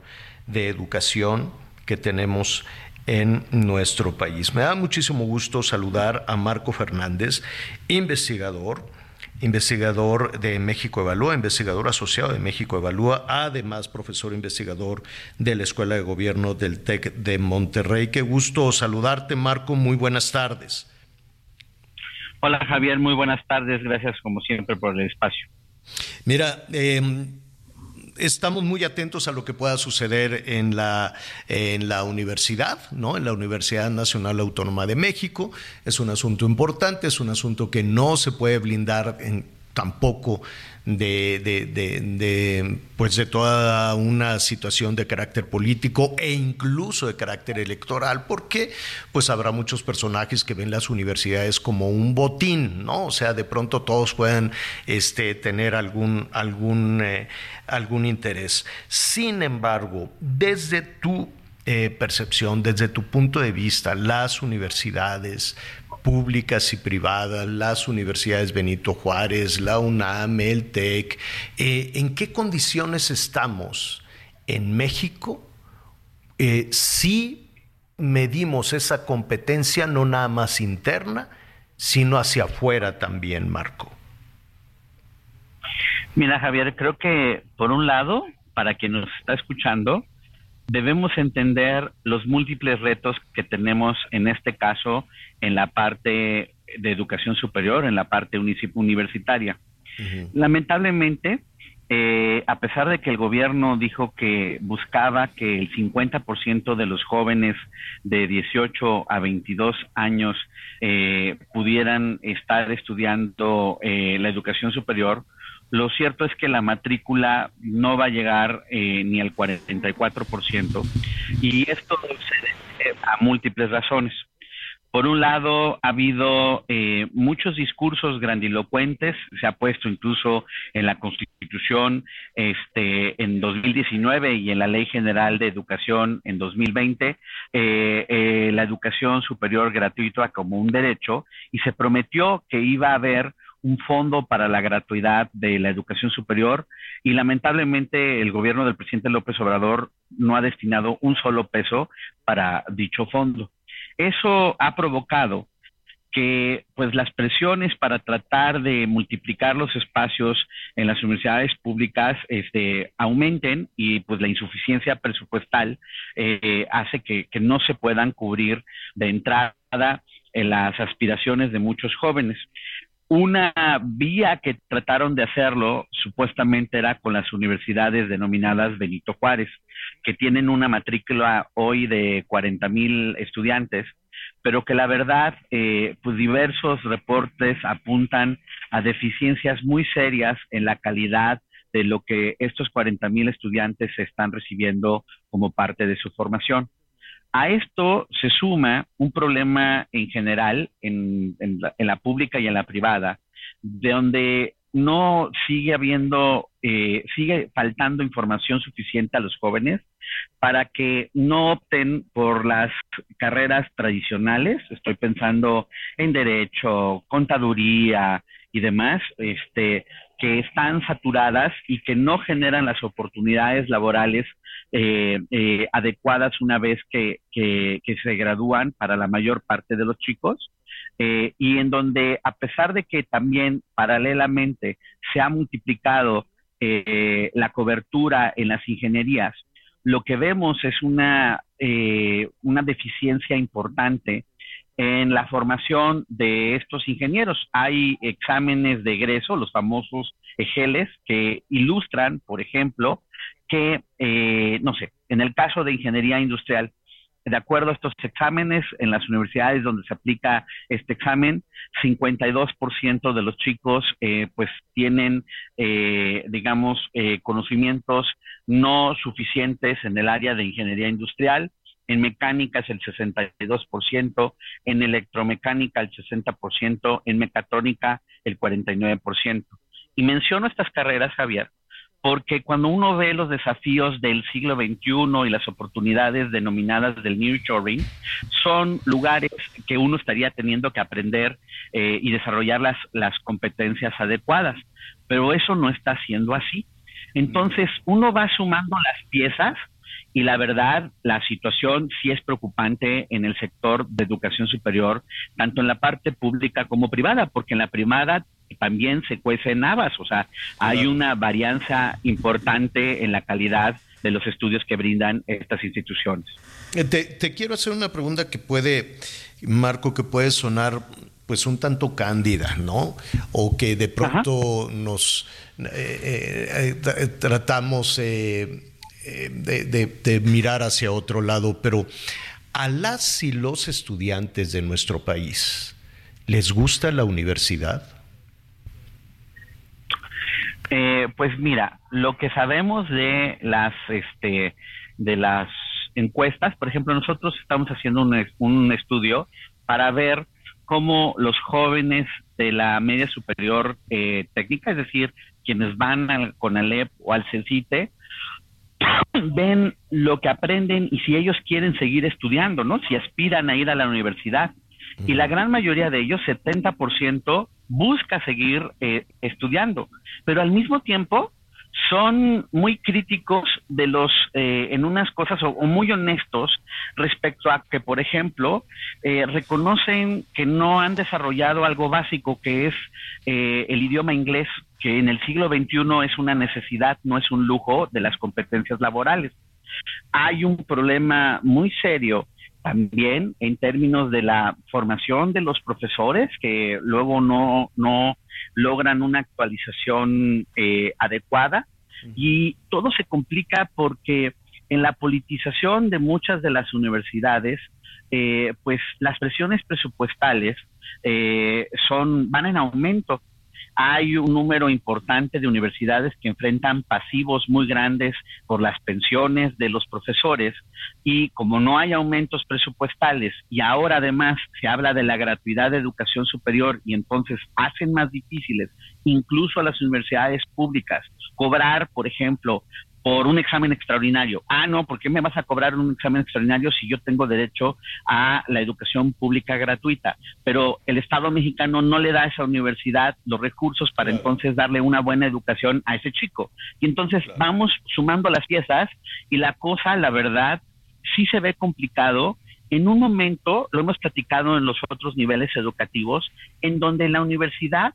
de educación que tenemos en nuestro país. Me da muchísimo gusto saludar a Marco Fernández, investigador, investigador de México Evalúa, investigador asociado de México Evalúa, además profesor investigador de la Escuela de Gobierno del TEC de Monterrey. Qué gusto saludarte, Marco. Muy buenas tardes. Hola Javier, muy buenas tardes. Gracias como siempre por el espacio. Mira, eh, estamos muy atentos a lo que pueda suceder en la, en la universidad, ¿no? En la Universidad Nacional Autónoma de México. Es un asunto importante, es un asunto que no se puede blindar en, tampoco de, de, de, pues de toda una situación de carácter político e incluso de carácter electoral, porque pues habrá muchos personajes que ven las universidades como un botín, ¿no? O sea, de pronto todos pueden este, tener algún, algún, eh, algún interés. Sin embargo, desde tu eh, percepción, desde tu punto de vista, las universidades, públicas y privadas, las universidades Benito Juárez, la UNAM, el TEC, eh, ¿en qué condiciones estamos en México eh, si medimos esa competencia no nada más interna, sino hacia afuera también, Marco? Mira, Javier, creo que por un lado, para quien nos está escuchando, debemos entender los múltiples retos que tenemos en este caso en la parte de educación superior, en la parte universitaria. Lamentablemente, eh, a pesar de que el gobierno dijo que buscaba que el 50% de los jóvenes de 18 a 22 años eh, pudieran estar estudiando eh, la educación superior, lo cierto es que la matrícula no va a llegar eh, ni al 44% y esto se debe a múltiples razones. Por un lado, ha habido eh, muchos discursos grandilocuentes, se ha puesto incluso en la Constitución este, en 2019 y en la Ley General de Educación en 2020, eh, la educación superior gratuita como un derecho y se prometió que iba a haber un fondo para la gratuidad de la educación superior y lamentablemente el gobierno del presidente López Obrador no ha destinado un solo peso para dicho fondo. Eso ha provocado que pues las presiones para tratar de multiplicar los espacios en las universidades públicas este, aumenten y pues la insuficiencia presupuestal eh, hace que, no se puedan cubrir de entrada en las aspiraciones de muchos jóvenes. Una vía que trataron de hacerlo supuestamente era con las universidades denominadas Benito Juárez, que tienen una matrícula hoy de 40 mil estudiantes, pero que la verdad, eh, pues diversos reportes apuntan a deficiencias muy serias en la calidad de lo que estos 40 mil estudiantes están recibiendo como parte de su formación. A esto se suma un problema en general en, la, pública y en la privada, de donde no sigue habiendo, eh, sigue faltando información suficiente a los jóvenes para que no opten por las carreras tradicionales. Estoy pensando en derecho, contaduría y demás, este, que están saturadas y que no generan las oportunidades laborales eh, eh, adecuadas una vez que, se gradúan para la mayor parte de los chicos. Eh, y en donde, a pesar de que también paralelamente se ha multiplicado la cobertura en las ingenierías, lo que vemos es una, una deficiencia importante en la formación de estos ingenieros. Hay exámenes de egreso, los famosos EGELES, que ilustran, por ejemplo, que, eh, no sé, en el caso de ingeniería industrial, de acuerdo a estos exámenes, en las universidades donde se aplica este examen, 52% de los chicos eh, pues tienen, eh, digamos, conocimientos no suficientes en el área de ingeniería industrial, en mecánica es el 62%, en electromecánica el 60%, en mecatrónica el 49%. Y menciono estas carreras, Javier, porque cuando uno ve los desafíos del siglo XXI y las oportunidades denominadas del New Shoring, son lugares que uno estaría teniendo que aprender eh, y desarrollar las, las competencias adecuadas, pero eso no está siendo así. Entonces, uno va sumando las piezas y la verdad, la situación sí es preocupante en el sector de educación superior, tanto en la parte pública como privada, porque en la privada también se cuecen habas, o sea, hay una varianza importante en la calidad de los estudios que brindan estas instituciones. Eh, te, quiero hacer una pregunta que puede, Marco, que puede sonar pues un tanto cándida, ¿no? O que de pronto nos eh, eh, tratamos de, mirar hacia otro lado, pero a las y los estudiantes de nuestro país, ¿les gusta la universidad? Eh, pues mira, lo que sabemos de las, este, de las encuestas, por ejemplo, nosotros estamos haciendo un, un estudio para ver cómo los jóvenes de la media superior eh, técnica, es decir, quienes van al CONALEP o al CECITE, ven lo que aprenden y si ellos quieren seguir estudiando, ¿no? Si aspiran a ir a la universidad. Y la gran mayoría de ellos, 70%, busca seguir eh, estudiando. Pero al mismo tiempo, son muy críticos de los eh, en unas cosas o, muy honestos respecto a que por ejemplo eh, reconocen que no han desarrollado algo básico que es eh, el idioma inglés que en el siglo XXI es una necesidad no es un lujo de las competencias laborales. Hay un problema muy serio también en términos de la formación de los profesores que luego no, no logran una actualización eh, adecuada. Y todo se complica porque en la politización de muchas de las universidades, eh, pues las presiones presupuestales eh, son van en aumento hay un número importante de universidades que enfrentan pasivos muy grandes por las pensiones de los profesores y como no hay aumentos presupuestales y ahora además se habla de la gratuidad de educación superior y entonces hacen más difíciles incluso a las universidades públicas cobrar, por ejemplo, por un examen extraordinario. Ah, no, ¿por qué me vas a cobrar un examen extraordinario si yo tengo derecho a la educación pública gratuita? Pero el Estado mexicano no le da a esa universidad los recursos para entonces darle una buena educación a ese chico. Y entonces vamos sumando las piezas y la cosa, la verdad, sí se ve complicado en un momento, lo hemos platicado en los otros niveles educativos, en donde la universidad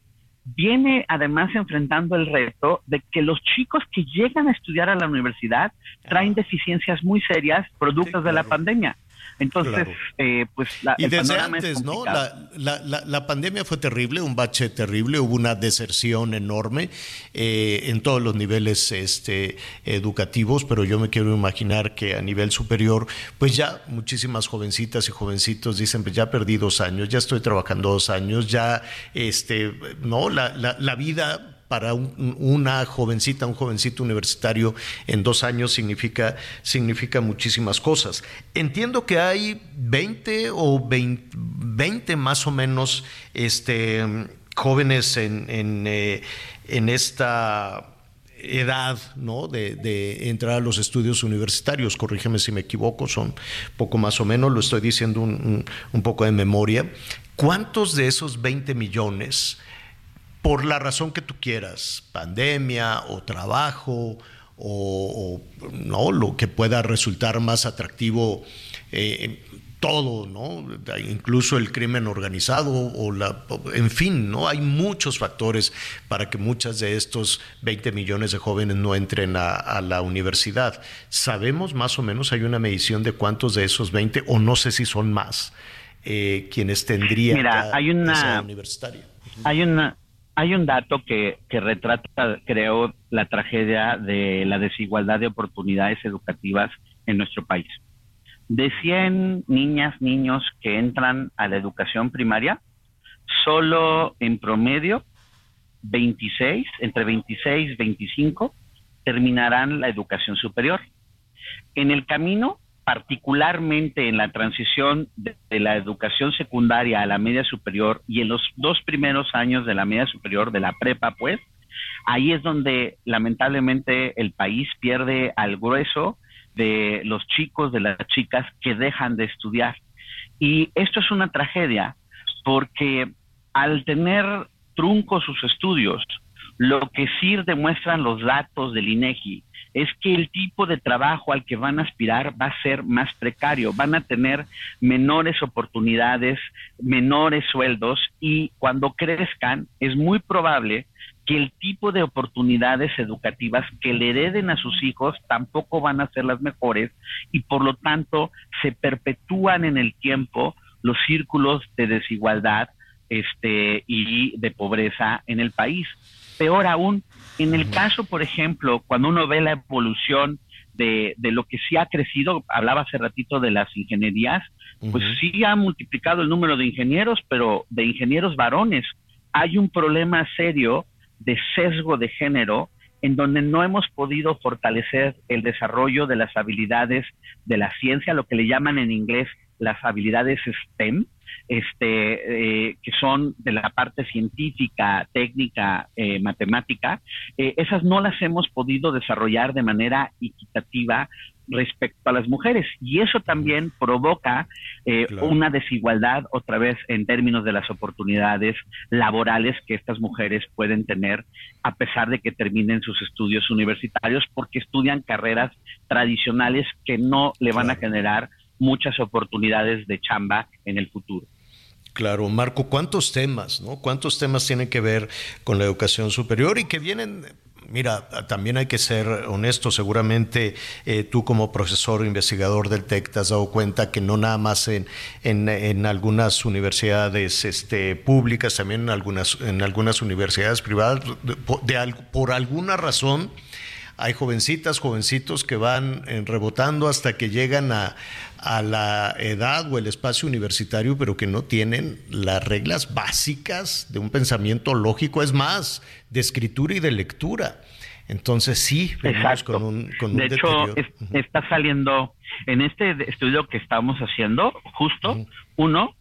viene además enfrentando el reto de que los chicos que llegan a estudiar a la universidad traen deficiencias muy serias productos de la pandemia. Entonces, eh, pues la, y desde antes, ¿no? La, la, pandemia fue terrible, un bache terrible, hubo una deserción enorme eh, en todos los niveles este, educativos, pero yo me quiero imaginar que a nivel superior, pues ya muchísimas jovencitas y jovencitos dicen, pues ya perdí dos años, ya estoy trabajando dos años, ya, este, no, la, la vida para una jovencita, un jovencito universitario en dos años significa, significa muchísimas cosas. Entiendo que hay 20 o 20, más o menos este, jóvenes en, en, eh, esta edad ¿no? De, entrar a los estudios universitarios, corrígeme si me equivoco, son poco más o menos, lo estoy diciendo un, un poco de memoria. ¿Cuántos de esos 20 millones por la razón que tú quieras, pandemia o trabajo o, no lo que pueda resultar más atractivo eh, todo, ¿no? Incluso el crimen organizado o la en fin, ¿no? Hay muchos factores para que muchas de estos 20 millones de jóvenes no entren a, la universidad. Sabemos más o menos, hay una medición de cuántos de esos 20 o no sé si son más eh, quienes tendrían Mira, hay una universitaria. Hay una hay un dato que, que retrata, creo, la tragedia de la desigualdad de oportunidades educativas en nuestro país. De 100 niñas, niños que entran a la educación primaria, solo en promedio 26, entre 26 y 25, terminarán la educación superior. En el camino particularmente en la transición de, la educación secundaria a la media superior y en los dos primeros años de la media superior, de la prepa, pues, ahí es donde lamentablemente el país pierde al grueso de los chicos, de las chicas que dejan de estudiar. Y esto es una tragedia porque al tener truncos sus estudios, lo que sí demuestran los datos del INEGI es que el tipo de trabajo al que van a aspirar va a ser más precario, van a tener menores oportunidades, menores sueldos y cuando crezcan es muy probable que el tipo de oportunidades educativas que le hereden a sus hijos tampoco van a ser las mejores y por lo tanto se perpetúan en el tiempo los círculos de desigualdad este y de pobreza en el país. Peor aún, en el caso, por ejemplo, cuando uno ve la evolución de, de, lo que sí ha crecido, hablaba hace ratito de las ingenierías, pues sí ha multiplicado el número de ingenieros, pero de ingenieros varones. Hay un problema serio de sesgo de género en donde no hemos podido fortalecer el desarrollo de las habilidades de la ciencia, lo que le llaman en inglés las habilidades STEM, este, eh, que son de la parte científica, técnica, eh, matemática, eh, esas no las hemos podido desarrollar de manera equitativa respecto a las mujeres. Y eso también provoca eh, una desigualdad otra vez en términos de las oportunidades laborales que estas mujeres pueden tener a pesar de que terminen sus estudios universitarios porque estudian carreras tradicionales que no le van a generar muchas oportunidades de chamba en el futuro. Claro, Marco, ¿cuántos temas, no? ¿Cuántos temas tienen que ver con la educación superior y que vienen mira, también hay que ser honesto, seguramente eh, tú como profesor investigador del TEC te has dado cuenta que no nada más en, en, algunas universidades este, públicas, también en algunas, en algunas universidades privadas, por alguna razón hay jovencitas, jovencitos que van eh, rebotando hasta que llegan a, a la edad o el espacio universitario, pero que no tienen las reglas básicas de un pensamiento lógico, es más, de escritura y de lectura. Entonces sí, con un, con de hecho, está saliendo en este estudio que estamos haciendo, justo, uno,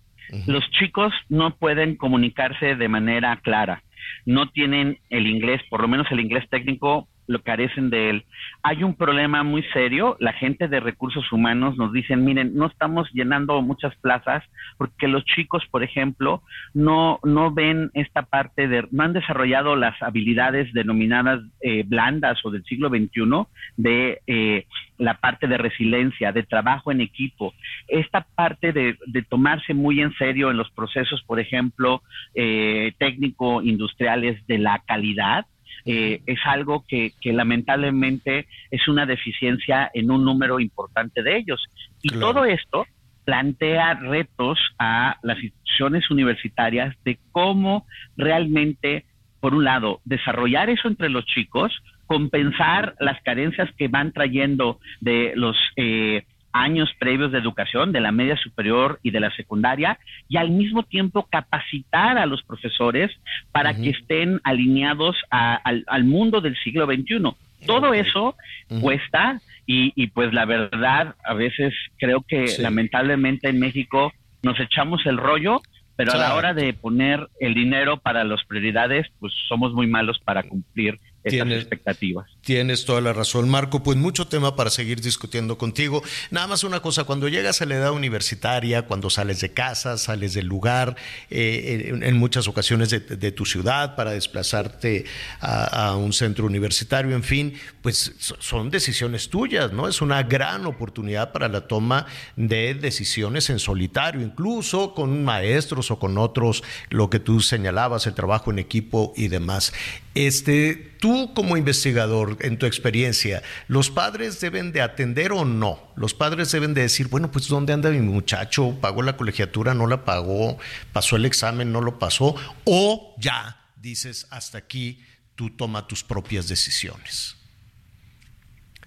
los chicos no pueden comunicarse de manera clara, no tienen el inglés, por lo menos el inglés técnico lo carecen de él. Hay un problema muy serio. La gente de recursos humanos nos dicen, miren, no estamos llenando muchas plazas porque los chicos, por ejemplo, no, no ven esta parte de, no han desarrollado las habilidades denominadas eh, blandas o del siglo XXI de eh, la parte de resiliencia, de trabajo en equipo. Esta parte de, de tomarse muy en serio en los procesos, por ejemplo, eh, técnico-industriales de la calidad, eh, es algo que, lamentablemente es una deficiencia en un número importante de ellos. Y todo esto plantea retos a las instituciones universitarias de cómo realmente, por un lado, desarrollar eso entre los chicos, compensar las carencias que van trayendo de los eh, años previos de educación, de la media superior y de la secundaria, y al mismo tiempo capacitar a los profesores para que estén alineados al, mundo del siglo XXI. Todo eso cuesta y, y, pues la verdad, a veces creo que lamentablemente en México nos echamos el rollo, pero a la hora de poner el dinero para las prioridades, pues somos muy malos para cumplir tienes, expectativas. Tienes toda la razón, Marco. Pues mucho tema para seguir discutiendo contigo. Nada más una cosa, cuando llegas a la edad universitaria, cuando sales de casa, sales del lugar, eh, en, muchas ocasiones de, tu ciudad para desplazarte a, un centro universitario, en fin, pues son decisiones tuyas, ¿no? Es una gran oportunidad para la toma de decisiones en solitario, incluso con maestros o con otros, lo que tú señalabas, el trabajo en equipo y demás. Este, tú como investigador, en tu experiencia, ¿los padres deben de atender o no? Los padres deben de decir, bueno, pues ¿dónde anda mi muchacho? ¿Pagó la colegiatura? ¿No la pagó? ¿Pasó el examen? ¿No lo pasó? O ya dices, hasta aquí, tú toma tus propias decisiones.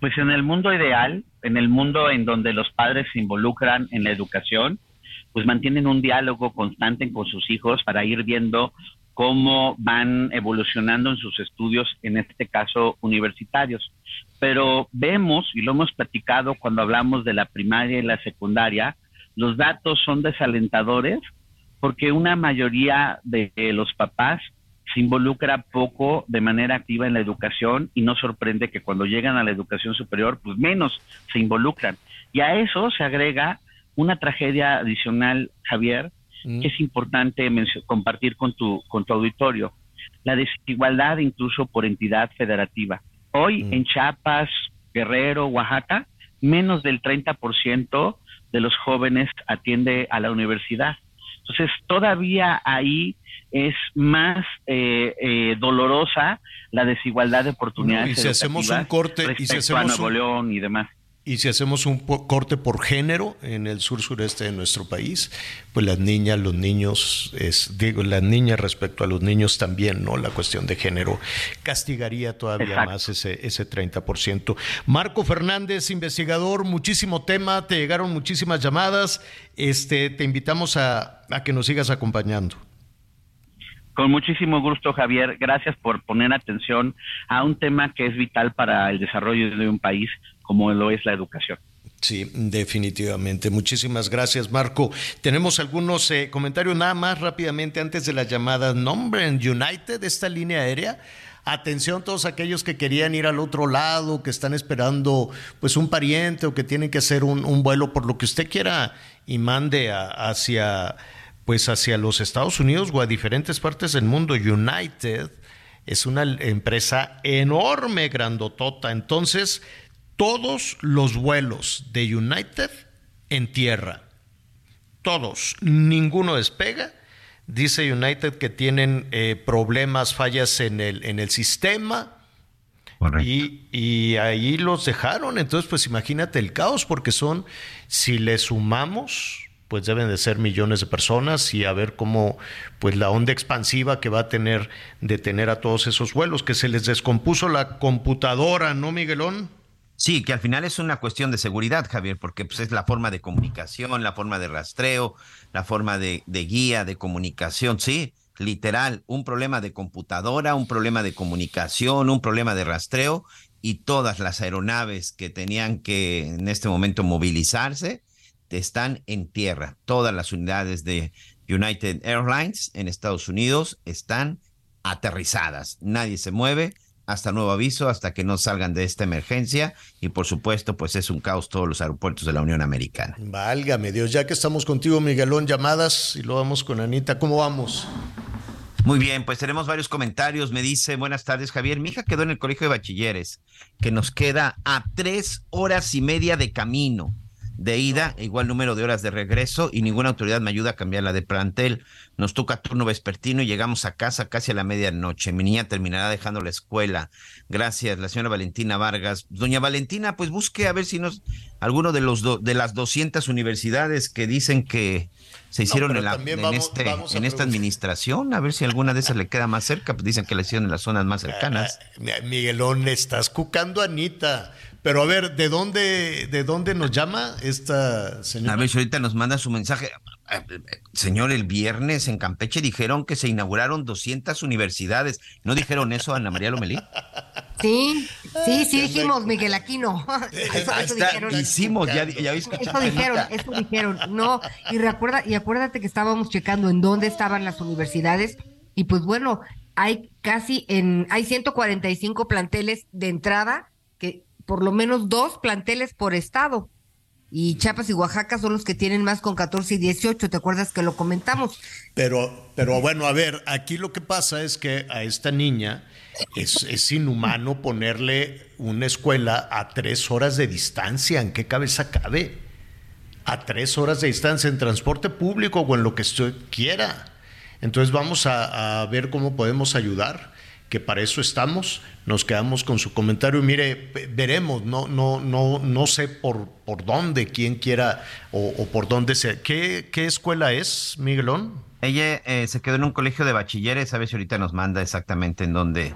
Pues en el mundo ideal, en el mundo en donde los padres se involucran en la educación, pues mantienen un diálogo constante con sus hijos para ir viendo cómo van evolucionando en sus estudios, en este caso universitarios. Pero vemos, y lo hemos platicado cuando hablamos de la primaria y la secundaria, los datos son desalentadores porque una mayoría de los papás se involucra poco de manera activa en la educación y no sorprende que cuando llegan a la educación superior, pues menos se involucran. Y a eso se agrega una tragedia adicional, Javier, que es importante compartir con tu, con tu auditorio. La desigualdad incluso por entidad federativa. Hoy en Chiapas, Guerrero, Oaxaca, menos del 30% de los jóvenes atiende a la universidad. Entonces, todavía ahí es más eh, eh, dolorosa la desigualdad de oportunidades. y si hacemos un corte, y si hacemos a Nuevo León y demás. Y si hacemos un corte por género en el sur sureste de nuestro país, pues las niñas, los niños, es, digo, las niñas respecto a los niños también, ¿no? La cuestión de género castigaría todavía más ese, ese 30%. Marco Fernández, investigador, muchísimo tema, te llegaron muchísimas llamadas. Este, te invitamos a, a que nos sigas acompañando. Con muchísimo gusto, Javier. Gracias por poner atención a un tema que es vital para el desarrollo de un país como lo es la educación. Sí, definitivamente. Muchísimas gracias, Marco. Tenemos algunos comentarios nada más rápidamente antes de la llamada Number United, esta línea aérea. atención todos aquellos que querían ir al otro lado, que están esperando pues un pariente o que tienen que hacer un, vuelo por lo que usted quiera y mande hacia pues hacia los Estados Unidos o a diferentes partes del mundo. United es una empresa enorme, grandotota. Entonces, todos los vuelos de United en tierra, todos, ninguno despega. Dice United que tienen eh, problemas, fallas en el, en el sistema. Y, y, ahí los dejaron. Entonces, pues imagínate el caos, porque son, si le sumamos, pues deben de ser millones de personas y a ver cómo, pues la onda expansiva que va a tener de tener a todos esos vuelos, que se les descompuso la computadora, ¿no, Miguelón? Sí, que al final es una cuestión de seguridad, Javier, porque pues, es la forma de comunicación, la forma de rastreo, la forma de, de guía, de comunicación, sí, literal, un problema de computadora, un problema de comunicación, un problema de rastreo y todas las aeronaves que tenían que en este momento movilizarse están en tierra. Todas las unidades de United Airlines en Estados Unidos están aterrizadas. Nadie se mueve hasta nuevo aviso, hasta que no salgan de esta emergencia. Y por supuesto, pues es un caos todos los aeropuertos de la Unión Americana. Válgame Dios, ya que estamos contigo, Miguelón, llamadas y lo vamos con Anita. ¿Cómo vamos? Muy bien, pues tenemos varios comentarios. Me dice, buenas tardes, Javier. Mi hija quedó en el colegio de bachilleres, que nos queda a tres horas y media de camino de ida, igual número de horas de regreso y ninguna autoridad me ayuda a cambiarla de plantel. Nos toca turno vespertino y llegamos a casa casi a la medianoche. Mi niña terminará dejando la escuela. Gracias, la señora Valentina Vargas. Doña Valentina, pues busque a ver si nos alguno de los de las 200 universidades que dicen que se hicieron en, la, en, este, en esta administración, a ver si alguna de esas le queda más cerca, pues dicen que la hicieron en las zonas más cercanas. Miguelón, estás cucando a Anita. Pero a ver, ¿de dónde, de dónde nos llama esta señora? A ver, si ahorita nos manda su mensaje. Señor, el viernes en Campeche dijeron que se inauguraron 200 universidades. ¿No dijeron eso, Ana María Lomelí? Sí, sí, sí dijimos, Miguel Aquino. Eso, eso dijeron. Hicimos, ya, ya Eso dijeron, eso dijeron. No, y recuerda, y acuérdate que estábamos checando en dónde estaban las universidades y pues bueno, hay casi en, hay 145 planteles de entrada que por lo menos dos planteles por estado. Y Chiapas y Oaxaca son los que tienen más con 14 y 18, ¿te acuerdas que lo comentamos? Pero, pero bueno, a ver, aquí lo que pasa es que a esta niña es, es inhumano ponerle una escuela a tres horas de distancia. ¿En qué cabeza cabe? A tres horas de distancia en transporte público o en lo que usted quiera. Entonces vamos a, a ver cómo podemos ayudar que para eso estamos. Nos quedamos con su comentario. Mire, veremos, no, no, no, no sé por, por dónde, quién quiera o, por dónde sea. ¿Qué, ¿Qué, escuela es, Miguelón? Ella eh, se quedó en un colegio de bachilleres, a ver si ahorita nos manda exactamente en dónde,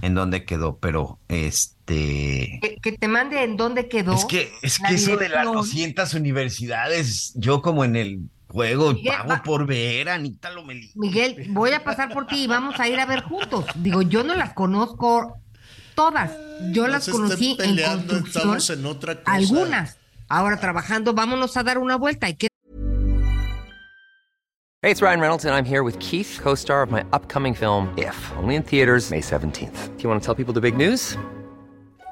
en dónde quedó, pero este... Que, te mande en dónde quedó. Es que, es que eso de las 200 universidades, yo como en el juego, pago por ver, Anita Lomelí. Miguel, voy a pasar por ti y vamos a ir a ver juntos. Digo, yo no las conozco todas. Yo las conocí en construcción. En otra cosa. Algunas. Ahora trabajando, vámonos a dar una vuelta. Hay que Hey, it's Ryan Reynolds and I'm here with Keith, co-star of my upcoming film If, only in theaters May 17th. Do you want to tell people the big news?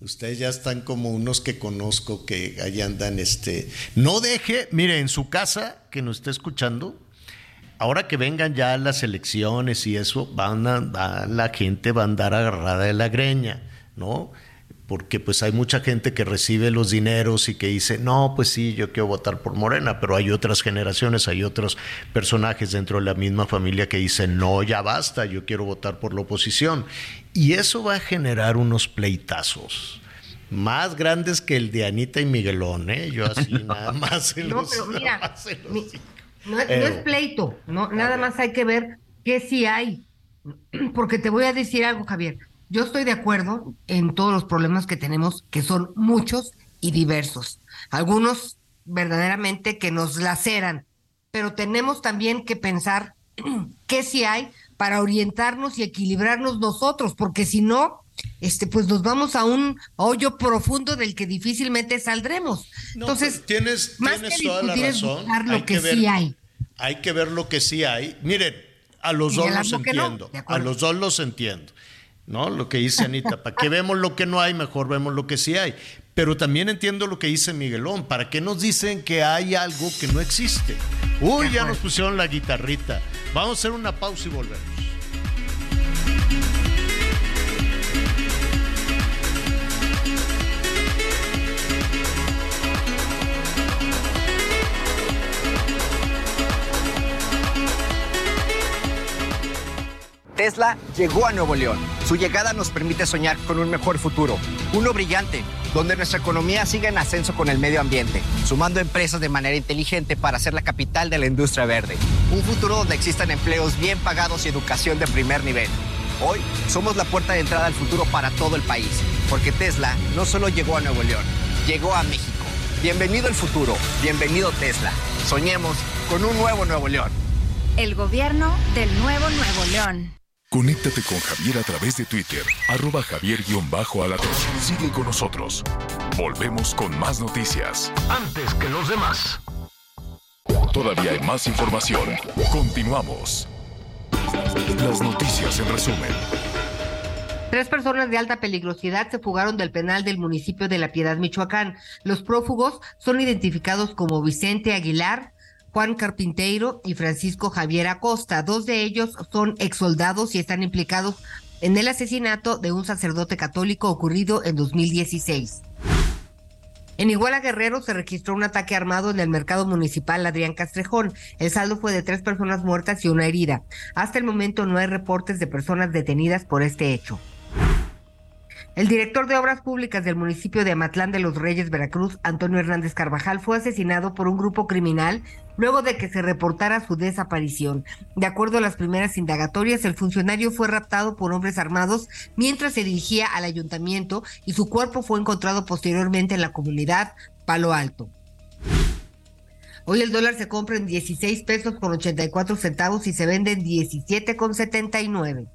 Ustedes ya están como unos que conozco que ahí andan, este. No deje, mire, en su casa, que nos esté escuchando, ahora que vengan ya las elecciones y eso, van a, la gente va a andar agarrada de la greña, ¿no? Porque pues hay mucha gente que recibe los dineros y que dice, no, pues sí, yo quiero votar por Morena, pero hay otras generaciones, hay otros personajes dentro de la misma familia que dicen, no, ya basta, yo quiero votar por la oposición. Y eso va a generar unos pleitazos más grandes que el de Anita y Miguelón, ¿eh? Yo así nada más. no, pero mira, no, es eh. pleito, no, nada más hay que ver qué sí hay. Porque te voy a decir algo, Javier. Yo estoy de acuerdo en todos los problemas que tenemos, que son muchos y diversos. Algunos verdaderamente que nos laceran, pero tenemos también que pensar qué sí hay para orientarnos y equilibrarnos nosotros, porque si no, este, pues nos vamos a un hoyo profundo del que difícilmente saldremos. Entonces, pues, tienes, más tienes que toda la razón. lo Hay que, ver- sí hay. Hay que ver lo que sí hay. Miren, a los Y dos los lo que no, entiendo. de a los dos los entiendo. ¿No? Lo que dice Anita. ¿Para qué vemos lo que no hay? Mejor vemos lo que sí hay. Pero también entiendo lo que dice Miguelón. ¿Para qué nos dicen que hay algo que no existe? Uy, ya nos pusieron la guitarrita. Vamos a hacer una pausa y volvemos. Tesla llegó a Nuevo León. Su llegada nos permite soñar con un mejor futuro, uno brillante, donde nuestra economía siga en ascenso con el medio ambiente, sumando empresas de manera inteligente para ser la capital de la industria verde. Un futuro donde existan empleos bien pagados y educación de primer nivel. Hoy somos la puerta de entrada al futuro para todo el país, porque Tesla no solo llegó a Nuevo León, llegó a México. Bienvenido al futuro, bienvenido Tesla. Soñemos con un nuevo Nuevo León. El gobierno del nuevo Nuevo León. Conéctate con Javier a través de Twitter, arroba javier-alatón. Sigue con nosotros. Volvemos con más noticias. Antes que los demás. Todavía hay más información. Continuamos. Las noticias en resumen. Tres personas de alta peligrosidad se fugaron del penal del municipio de La Piedad, Michoacán. Los prófugos son identificados como Vicente Aguilar, Juan Carpinteiro y Francisco Javier Acosta. Dos de ellos son exsoldados y están implicados en el asesinato de un sacerdote católico ocurrido en 2016. En Iguala Guerrero se registró un ataque armado en el mercado municipal Adrián Castrejón. El saldo fue de tres personas muertas y una herida. Hasta el momento no hay reportes de personas detenidas por este hecho. El director de Obras Públicas del municipio de Amatlán de los Reyes, Veracruz, Antonio Hernández Carvajal, fue asesinado por un grupo criminal luego de que se reportara su desaparición. De acuerdo a las primeras indagatorias, el funcionario fue raptado por hombres armados mientras se dirigía al ayuntamiento y su cuerpo fue encontrado posteriormente en la comunidad Palo Alto. Hoy el dólar se compra en 16 pesos con 84 centavos y se vende en 17 con 79.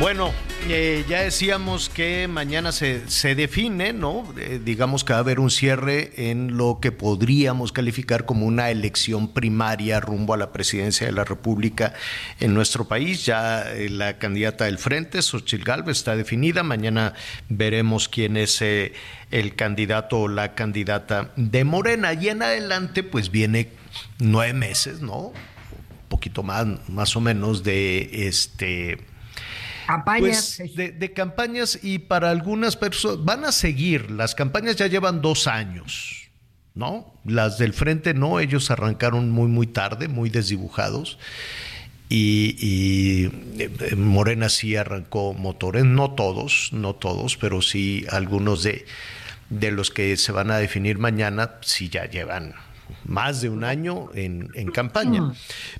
Bueno, eh, ya decíamos que mañana se, se define, ¿no? Eh, digamos que va a haber un cierre en lo que podríamos calificar como una elección primaria rumbo a la presidencia de la República en nuestro país. Ya eh, la candidata del Frente, Xochitl Gálvez, está definida. Mañana veremos quién es el candidato o la candidata de Morena. Y en adelante, pues viene nueve meses, ¿no? Un poquito más, más o menos de este Campañas. pues, de, de campañas y para algunas personas van a seguir. Las campañas ya llevan dos años, ¿no? Las del frente no, ellos arrancaron muy, muy tarde, muy desdibujados. Y, y, eh, Morena sí arrancó motores, no todos, no todos, pero sí algunos de, de los que se van a definir mañana, sí ya llevan más de un año en, en campaña.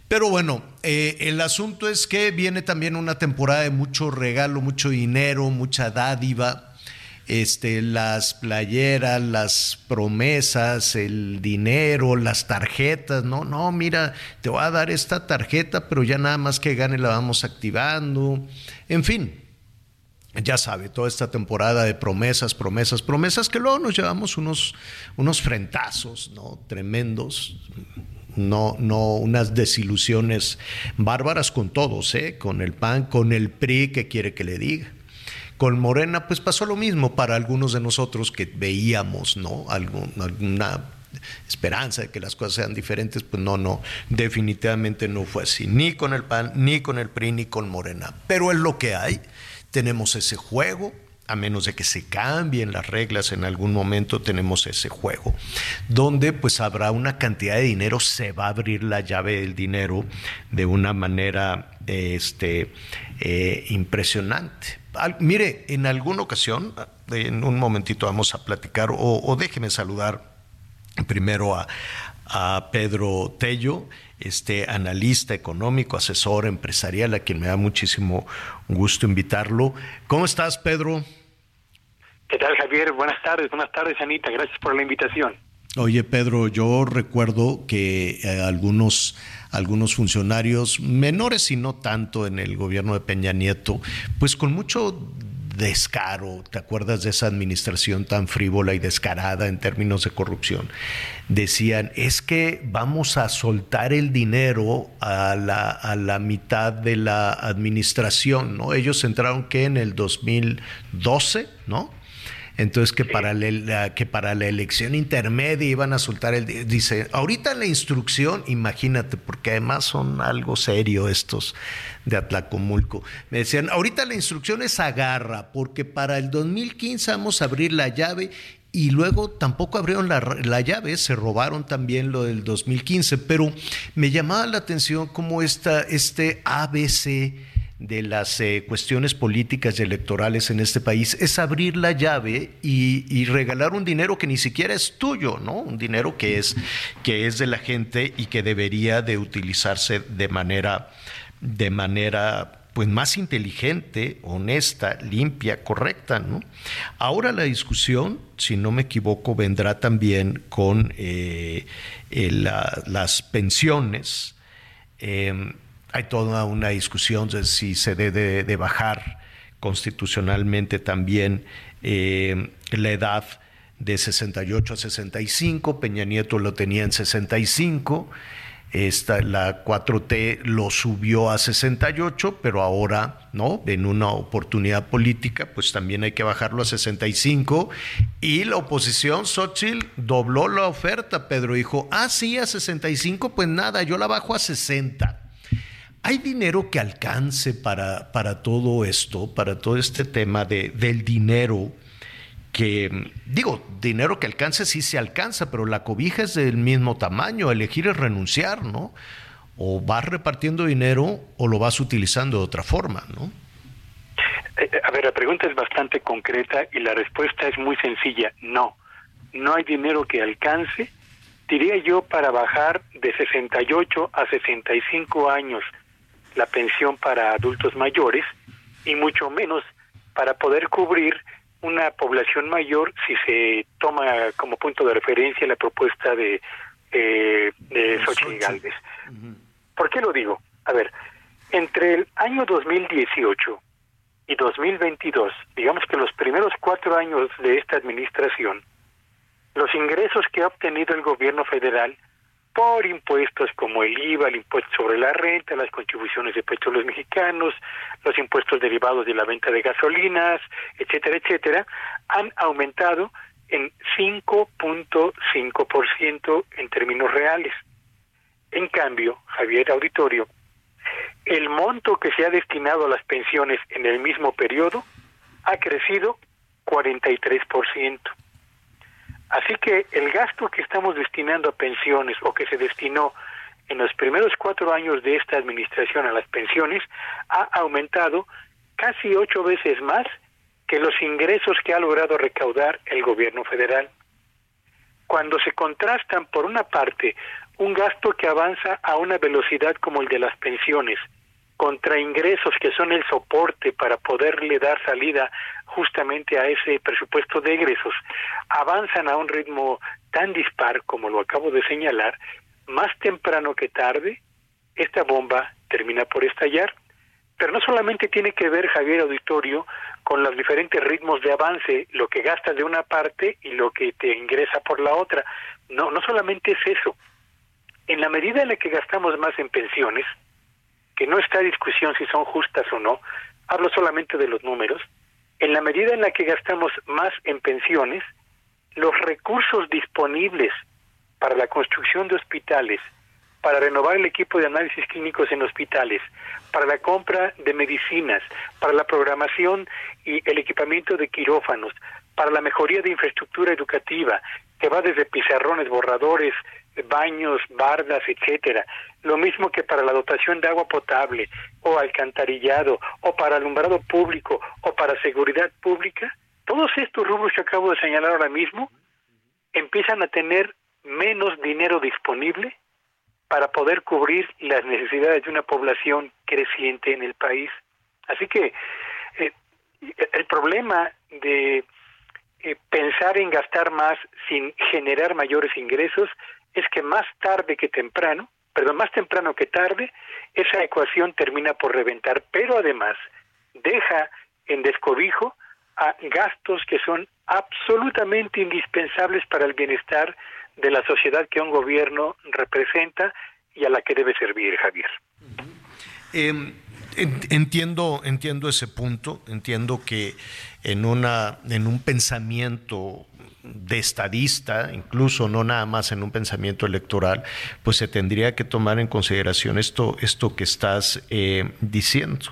Pero bueno, eh, el asunto es que viene también una temporada de mucho regalo, mucho dinero, mucha dádiva. Este, las playeras, las promesas, el dinero, las tarjetas, no, no, mira, te voy a dar esta tarjeta, pero ya nada más que gane la vamos activando. En fin, ya sabe, toda esta temporada de promesas, promesas, promesas, que luego nos llevamos unos, unos frentazos, ¿no? Tremendos. No, no, unas desilusiones bárbaras con todos, ¿eh? Con el PAN, con el PRI, que quiere que le diga. Con Morena, pues pasó lo mismo para algunos de nosotros que veíamos, ¿no? Algún, alguna esperanza de que las cosas sean diferentes, pues no, no, definitivamente no fue así, ni con el PAN, ni con el PRI, ni con Morena. Pero es lo que hay tenemos ese juego, a menos de que se cambien las reglas en algún momento, tenemos ese juego, donde pues habrá una cantidad de dinero, se va a abrir la llave del dinero de una manera este, eh, impresionante. Mire, en alguna ocasión, en un momentito vamos a platicar, o, o déjeme saludar primero a, a Pedro Tello, este analista económico, asesor empresarial, a quien me da muchísimo gusto invitarlo. ¿Cómo estás, Pedro? ¿Qué tal, Javier? Buenas tardes, buenas tardes, Anita. Gracias por la invitación. Oye, Pedro, yo recuerdo que eh, algunos, algunos funcionarios menores y no tanto en el gobierno de Peña Nieto, pues con mucho descaro, ¿te acuerdas de esa administración tan frívola y descarada en términos de corrupción? Decían, es que vamos a soltar el dinero a la, a la mitad de la administración, ¿no? Ellos entraron que en el 2012, ¿no? Entonces que para la, que para la elección intermedia iban a soltar el dice, ahorita la instrucción, imagínate, porque además son algo serio estos de Atlacomulco. Me decían, ahorita la instrucción es agarra, porque para el 2015 vamos a abrir la llave y luego tampoco abrieron la, la, llave, se robaron también lo del 2015, pero me llamaba la atención cómo esta, este ABC de las eh, cuestiones políticas y electorales en este país es abrir la llave y, regalar un dinero que ni siquiera es tuyo, ¿no? Un dinero que es, que es de la gente y que debería de utilizarse de manera, de manera pues más inteligente, honesta, limpia, correcta, ¿no? Ahora la discusión, si no me equivoco, vendrá también con eh, las pensiones. Em, hay toda una discusión de si se debe de bajar constitucionalmente también eh, la edad de 68 a 65, Peña Nieto lo tenía en 65, esta, la 4T lo subió a 68, pero ahora, ¿no? En una oportunidad política, pues también hay que bajarlo a 65. Y la oposición, Xochitl, dobló la oferta. Pedro dijo, ah, sí, a 65, pues nada, yo la bajo a 60. ¿Hay dinero que alcance para, para todo esto, para todo este tema de, del dinero? Que, digo, dinero que alcance sí se alcanza, pero la cobija es del mismo tamaño, elegir es renunciar, ¿no? O vas repartiendo dinero o lo vas utilizando de otra forma, ¿no? Eh, a ver, la pregunta es bastante concreta y la respuesta es muy sencilla, no. No hay dinero que alcance, diría yo, para bajar de 68 a 65 años la pensión para adultos mayores y mucho menos para poder cubrir una población mayor si se toma como punto de referencia la propuesta de, eh, de Xochitl Galvez. ¿Por qué lo digo? A ver, entre el año 2018 y 2022, digamos que los primeros cuatro años de esta administración, los ingresos que ha obtenido el gobierno federal por impuestos como el IVA, el impuesto sobre la renta, las contribuciones de petróleos mexicanos, los impuestos derivados de la venta de gasolinas, etcétera, etcétera, han aumentado en 5.5% en términos reales. En cambio, Javier Auditorio, el monto que se ha destinado a las pensiones en el mismo periodo ha crecido 43%. Así que el gasto que estamos destinando a pensiones o que se destinó en los primeros cuatro años de esta administración a las pensiones ha aumentado casi ocho veces más que los ingresos que ha logrado recaudar el gobierno federal. Cuando se contrastan, por una parte, un gasto que avanza a una velocidad como el de las pensiones, contra ingresos que son el soporte para poderle dar salida justamente a ese presupuesto de egresos, avanzan a un ritmo tan dispar como lo acabo de señalar, más temprano que tarde, esta bomba termina por estallar. Pero no solamente tiene que ver, Javier Auditorio, con los diferentes ritmos de avance, lo que gastas de una parte y lo que te ingresa por la otra. No, no solamente es eso. En la medida en la que gastamos más en pensiones, que no está a discusión si son justas o no, hablo solamente de los números, en la medida en la que gastamos más en pensiones, los recursos disponibles para la construcción de hospitales, para renovar el equipo de análisis clínicos en hospitales, para la compra de medicinas, para la programación y el equipamiento de quirófanos, para la mejoría de infraestructura educativa, que va desde pizarrones, borradores, baños, bardas, etcétera. Lo mismo que para la dotación de agua potable o alcantarillado o para alumbrado público o para seguridad pública, todos estos rubros que acabo de señalar ahora mismo empiezan a tener menos dinero disponible para poder cubrir las necesidades de una población creciente en el país. Así que eh, el problema de eh, pensar en gastar más sin generar mayores ingresos es que más tarde que temprano, perdón, más temprano que tarde, esa ecuación termina por reventar, pero además deja en descobijo a gastos que son absolutamente indispensables para el bienestar de la sociedad que un gobierno representa y a la que debe servir, Javier. Em, entiendo, entiendo ese punto, entiendo que en una, en un pensamiento de estadista, incluso no nada más en un pensamiento electoral, pues se tendría que tomar en consideración esto, esto que estás eh, diciendo.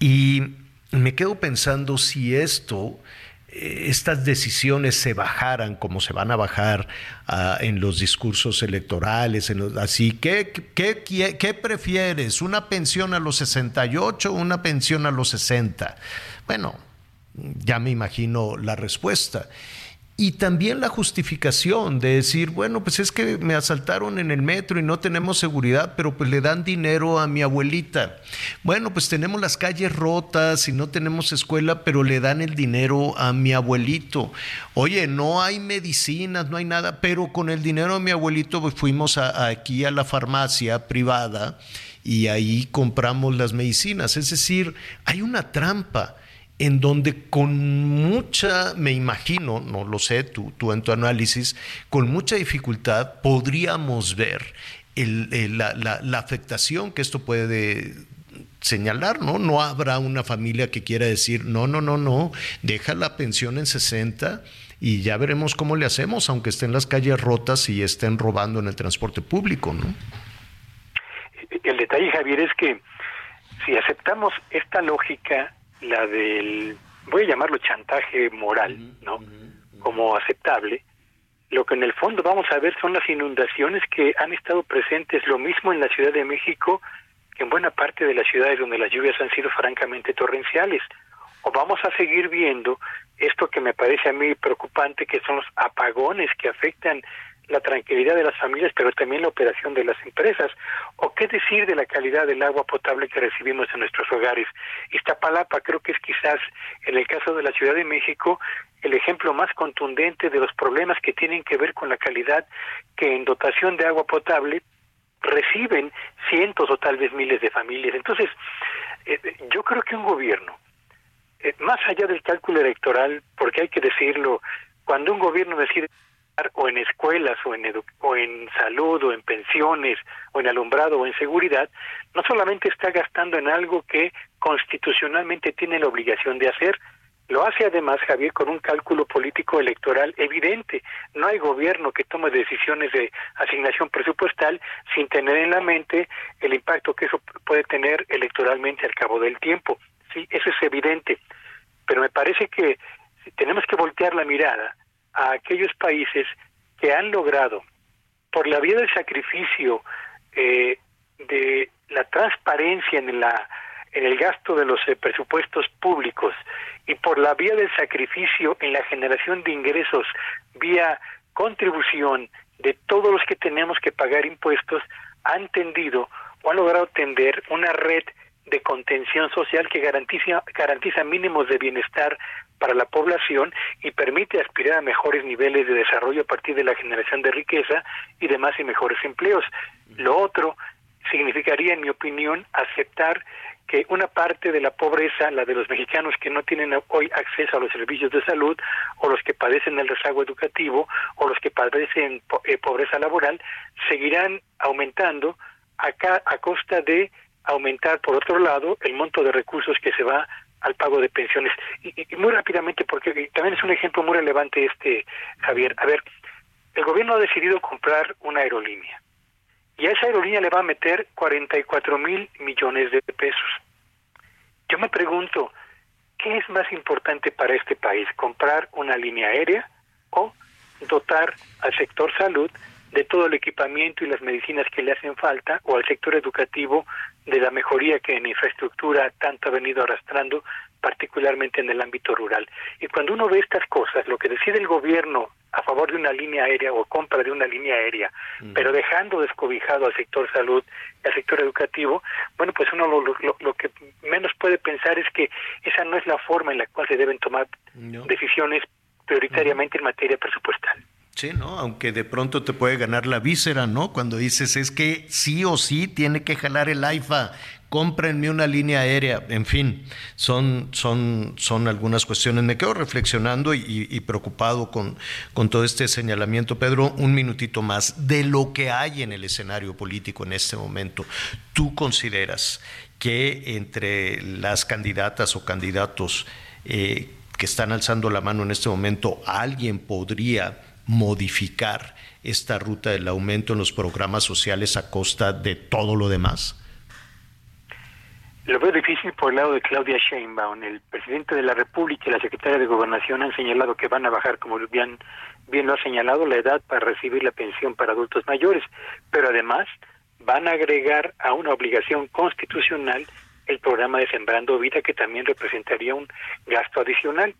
Y me quedo pensando si esto eh, estas decisiones se bajaran como se van a bajar ah, en los discursos electorales, así, ¿qué, qué, qué, prefieres? ¿Una pensión a los 68 o una pensión a los 60? Bueno, ya me imagino la respuesta. Y también la justificación de decir, bueno, pues es que me asaltaron en el metro y no tenemos seguridad, pero pues le dan dinero a mi abuelita. Bueno, pues tenemos las calles rotas y no tenemos escuela, pero le dan el dinero a mi abuelito. Oye, no hay medicinas, no hay nada, pero con el dinero de mi abuelito pues fuimos aquí a la farmacia privada y ahí compramos las medicinas. Es decir, hay una trampa en donde con mucha, me imagino, no lo sé, tú, tú en tu análisis, con mucha dificultad podríamos ver la, afectación que esto puede señalar, ¿no? No habrá una familia que quiera decir, no, no, no, no, deja la pensión en 60 y ya veremos cómo le hacemos, aunque estén las calles rotas y estén robando en el transporte público, ¿no? El detalle, Javier, es que si aceptamos esta lógica la del, voy a llamarlo chantaje moral, ¿no? Como aceptable. Lo que en el fondo vamos a ver son las inundaciones que han estado presentes, lo mismo en la Ciudad de México que en buena parte de las ciudades donde las lluvias han sido francamente torrenciales. O vamos a seguir viendo esto que me parece a mí preocupante, que son los apagones que afectan la tranquilidad de las familias, pero también la operación de las empresas. ¿O qué decir de la calidad del agua potable que recibimos en nuestros hogares? Iztapalapa creo que es quizás, en el caso de la Ciudad de México, el ejemplo más contundente de los problemas que tienen que ver con la calidad que en dotación de agua potable reciben cientos o tal vez miles de familias. Entonces, eh, yo creo que un gobierno, eh, más allá del cálculo electoral, porque hay que decirlo, cuando un gobierno decide o en escuelas o en, o en salud o en pensiones o en alumbrado o en seguridad, no solamente está gastando en algo que constitucionalmente tiene la obligación de hacer, lo hace además Javier con un cálculo político electoral evidente. No hay gobierno que tome decisiones de asignación presupuestal sin tener en la mente el impacto que eso puede tener electoralmente al cabo del tiempo. Sí, eso es evidente. Pero me parece que tenemos que voltear la mirada a aquellos países que han logrado, por la vía del sacrificio, eh, de la transparencia en la en el gasto de los eh, presupuestos públicos y por la vía del sacrificio en la generación de ingresos vía contribución de todos los que tenemos que pagar impuestos han tendido o han logrado tender una red de contención social que garantiza, garantiza mínimos de bienestar para la población y permite aspirar a mejores niveles de desarrollo a partir de la generación de riqueza y demás y mejores empleos. Lo otro significaría, en mi opinión, aceptar que una parte de la pobreza, la de los mexicanos que no tienen hoy acceso a los servicios de salud, o los que padecen el rezago educativo, o los que padecen eh, pobreza laboral, seguirán aumentando acá a costa de aumentar, por otro lado, el monto de recursos que se va al pago de pensiones. Y, muy rápidamente, porque también es un ejemplo muy relevante este, Javier. A ver, el gobierno ha decidido comprar una aerolínea y a esa aerolínea le va a meter 44 mil millones de pesos. Yo me pregunto, ¿qué es más importante para este país? ¿Comprar una línea aérea o dotar al sector salud de todo el equipamiento y las medicinas que le hacen falta o al sector educativo de la mejoría que en infraestructura tanto ha venido arrastrando, particularmente en el ámbito rural. Y cuando uno ve estas cosas, lo que decide el gobierno a favor de una línea aérea o compra de una línea aérea, pero dejando descobijado al sector salud y al sector educativo, bueno, pues uno lo, lo, que menos puede pensar es que esa no es la forma en la cual se deben tomar decisiones prioritariamente en materia presupuestal. Sí, ¿no? Aunque de pronto te puede ganar la víscera, ¿no? Cuando dices es que sí o sí tiene que jalar el AIFA, cómprenme una línea aérea, en fin, son, son, son algunas cuestiones. Me quedo reflexionando y, preocupado con, con todo este señalamiento. Pedro, un minutito más de lo que hay en el escenario político en este momento. ¿Tú consideras que entre las candidatas o candidatos eh, que están alzando la mano en este momento, alguien podría modificar esta ruta del aumento en los programas sociales a costa de todo lo demás? Lo veo difícil por el lado de Claudia Sheinbaum. El presidente de la República y la secretaria de Gobernación han señalado que van a bajar, como bien, bien lo ha señalado, la edad para recibir la pensión para adultos mayores, pero además van a agregar a una obligación constitucional el programa de Sembrando Vida, que también representaría un gasto adicional.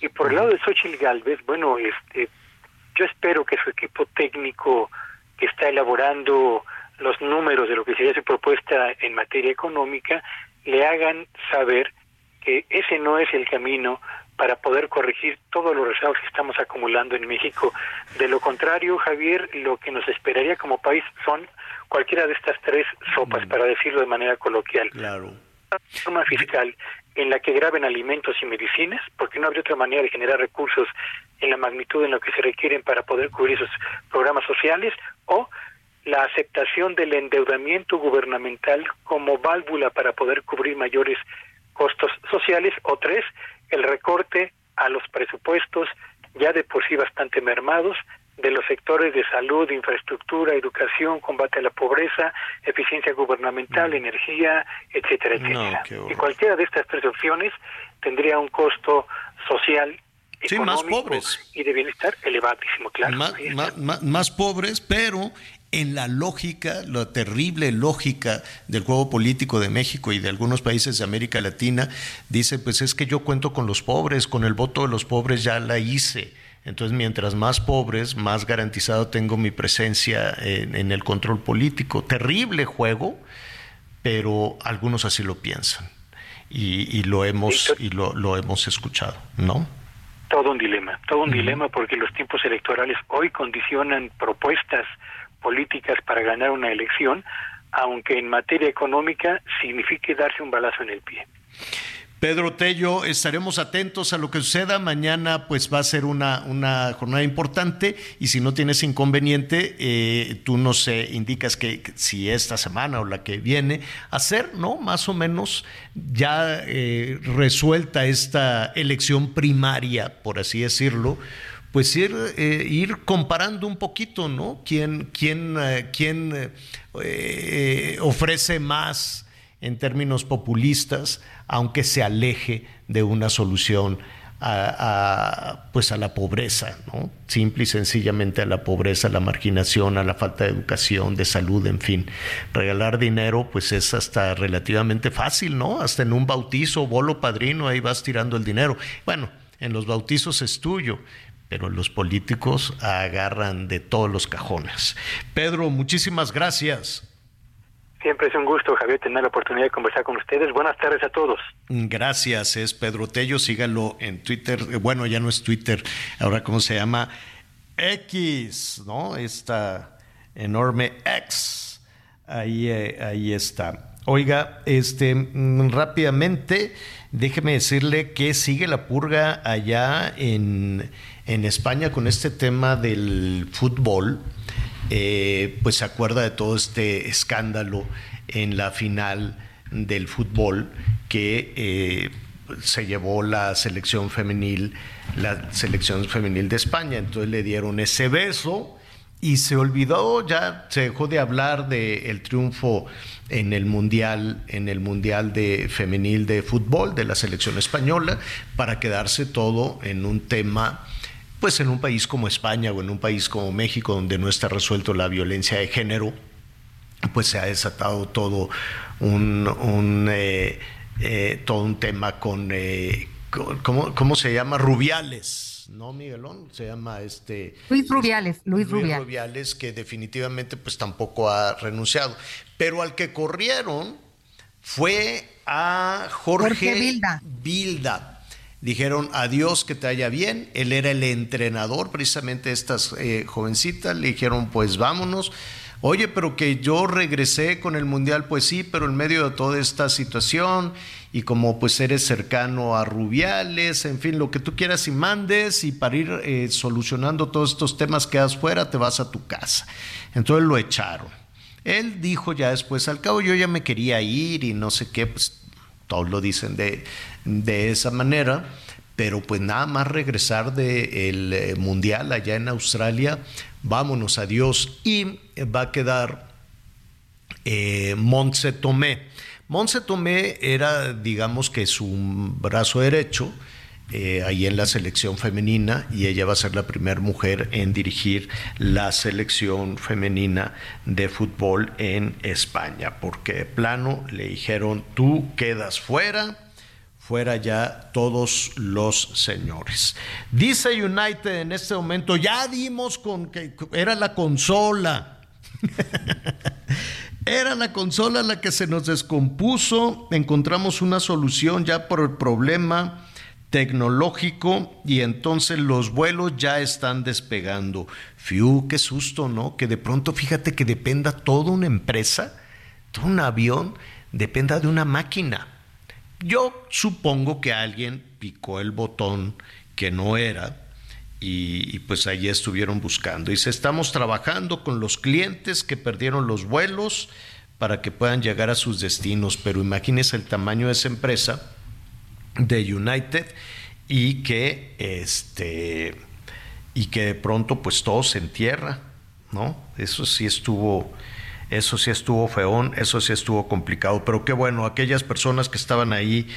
Y por el lado de Xochitl Galvez, bueno, este, yo espero que su equipo técnico que está elaborando los números de lo que sería su propuesta en materia económica le hagan saber que ese no es el camino para poder corregir todos los rezagos que estamos acumulando en México. De lo contrario, Javier, lo que nos esperaría como país son cualquiera de estas tres sopas, para decirlo de manera coloquial. Claro. Una forma fiscal en la que graben alimentos y medicinas, porque no habría otra manera de generar recursos en la magnitud en lo que se requieren para poder cubrir esos programas sociales, o la aceptación del endeudamiento gubernamental como válvula para poder cubrir mayores costos sociales, o tres, el recorte a los presupuestos ya de por sí bastante mermados de los sectores de salud, infraestructura, educación, combate a la pobreza, eficiencia gubernamental, mm. energía, etcétera, etcétera. y cualquiera de estas tres opciones tendría un costo social Sí, más pobres. Y de bienestar elevadísimo, claro. Más, pobres, pero en la lógica, la terrible lógica del juego político de México y de algunos países de América Latina, dice, pues es que yo cuento con los pobres, con el voto de los pobres ya la hice entonces, mientras más pobres, más garantizado tengo mi presencia en, el control político. Terrible juego, pero algunos así lo piensan. Y, lo hemos y lo, lo, hemos escuchado, ¿no? Todo un dilema, todo un dilema porque los tiempos electorales hoy condicionan propuestas políticas para ganar una elección, aunque en materia económica signifique darse un balazo en el pie. Pedro Tello, estaremos atentos a lo que suceda. Mañana pues va a ser una, una jornada importante y si no tienes inconveniente, eh, tú nos indicas que, si esta semana o la que viene, hacer, ¿no? Más o menos ya eh, resuelta esta elección primaria, por así decirlo, pues ir, eh, ir comparando un poquito, ¿no? ¿Quién, quién, quién ofrece más? En términos populistas, aunque se aleje de una solución a, pues a la pobreza, ¿no? simple y sencillamente a la pobreza, a la marginación, a la falta de educación, de salud, en fin. Regalar dinero, pues es hasta relativamente fácil, ¿no? Hasta en un bautizo, bolo padrino, ahí vas tirando el dinero. Bueno, en los bautizos es tuyo, pero los políticos agarran de todos los cajones. Pedro, muchísimas gracias. Siempre es un gusto, Javier, tener la oportunidad de conversar con ustedes. Buenas tardes a todos. Gracias, es Pedro Tello. Síganlo en Twitter. Eh, bueno, ya no es Twitter, ahora cómo se llama X, ¿no? Esta enorme X. Ahí, eh, ahí está. Oiga, este, mm, rápidamente, déjeme decirle que sigue la purga allá en, en España con este tema del fútbol. Eh, pues se acuerda de todo este escándalo en la final del fútbol que eh, se llevó la selección femenil, la selección femenil de España. Entonces le dieron ese beso y se olvidó, ya se dejó de hablar del triunfo en el mundial, en el mundial de femenil de fútbol de la selección española, para quedarse todo en un tema pues en un país como España o en un país como México, donde no está resuelto la violencia de género, pues se ha desatado todo un, eh, eh, todo un tema con, eh, ¿cómo, ¿cómo se llama? Rubiales, ¿no, Miguelón? Se llama este... Luis Rubiales, Luis, Luis Rubiales. Rubiales, que definitivamente pues tampoco ha renunciado. Pero al que corrieron fue a Jorge, Jorge. Vilda. Dijeron adiós, que te haya bien. Él era el entrenador precisamente de estas eh, jovencitas. Le dijeron pues vámonos. Oye, pero que yo regresé con el Mundial, pues sí, pero en medio de toda esta situación y como pues eres cercano a Rubiales, en fin, lo que tú quieras y mandes y para ir eh, solucionando todos estos temas que das fuera, te vas a tu casa. Entonces lo echaron. Él dijo ya después, al cabo yo ya me quería ir y no sé qué, pues todos lo dicen de, de esa manera, pero pues nada más regresar del eh, Mundial allá en Australia, vámonos, adiós, y va a quedar eh, Montse Tomé. Montse Tomé era, digamos que su brazo derecho, eh, ahí en la selección femenina y ella va a ser la primera mujer en dirigir la selección femenina de fútbol en España, porque de plano le dijeron, tú quedas fuera, fuera ya todos los señores. Dice United en este momento, ya dimos con que era la consola. Era la consola la que se nos descompuso, encontramos una solución ya por el problema tecnológico y entonces los vuelos ya están despegando. Fiu, qué susto, ¿no? Que de pronto fíjate que dependa toda una empresa, todo un avión, dependa de una máquina. Yo supongo que alguien picó el botón que no era y, pues allí estuvieron buscando. Y se estamos trabajando con los clientes que perdieron los vuelos para que puedan llegar a sus destinos. Pero imagínense el tamaño de esa empresa de United y que este y que de pronto pues todo se entierra, ¿no? Eso sí estuvo eso sí estuvo feón, eso sí estuvo complicado, pero qué bueno, aquellas personas que estaban ahí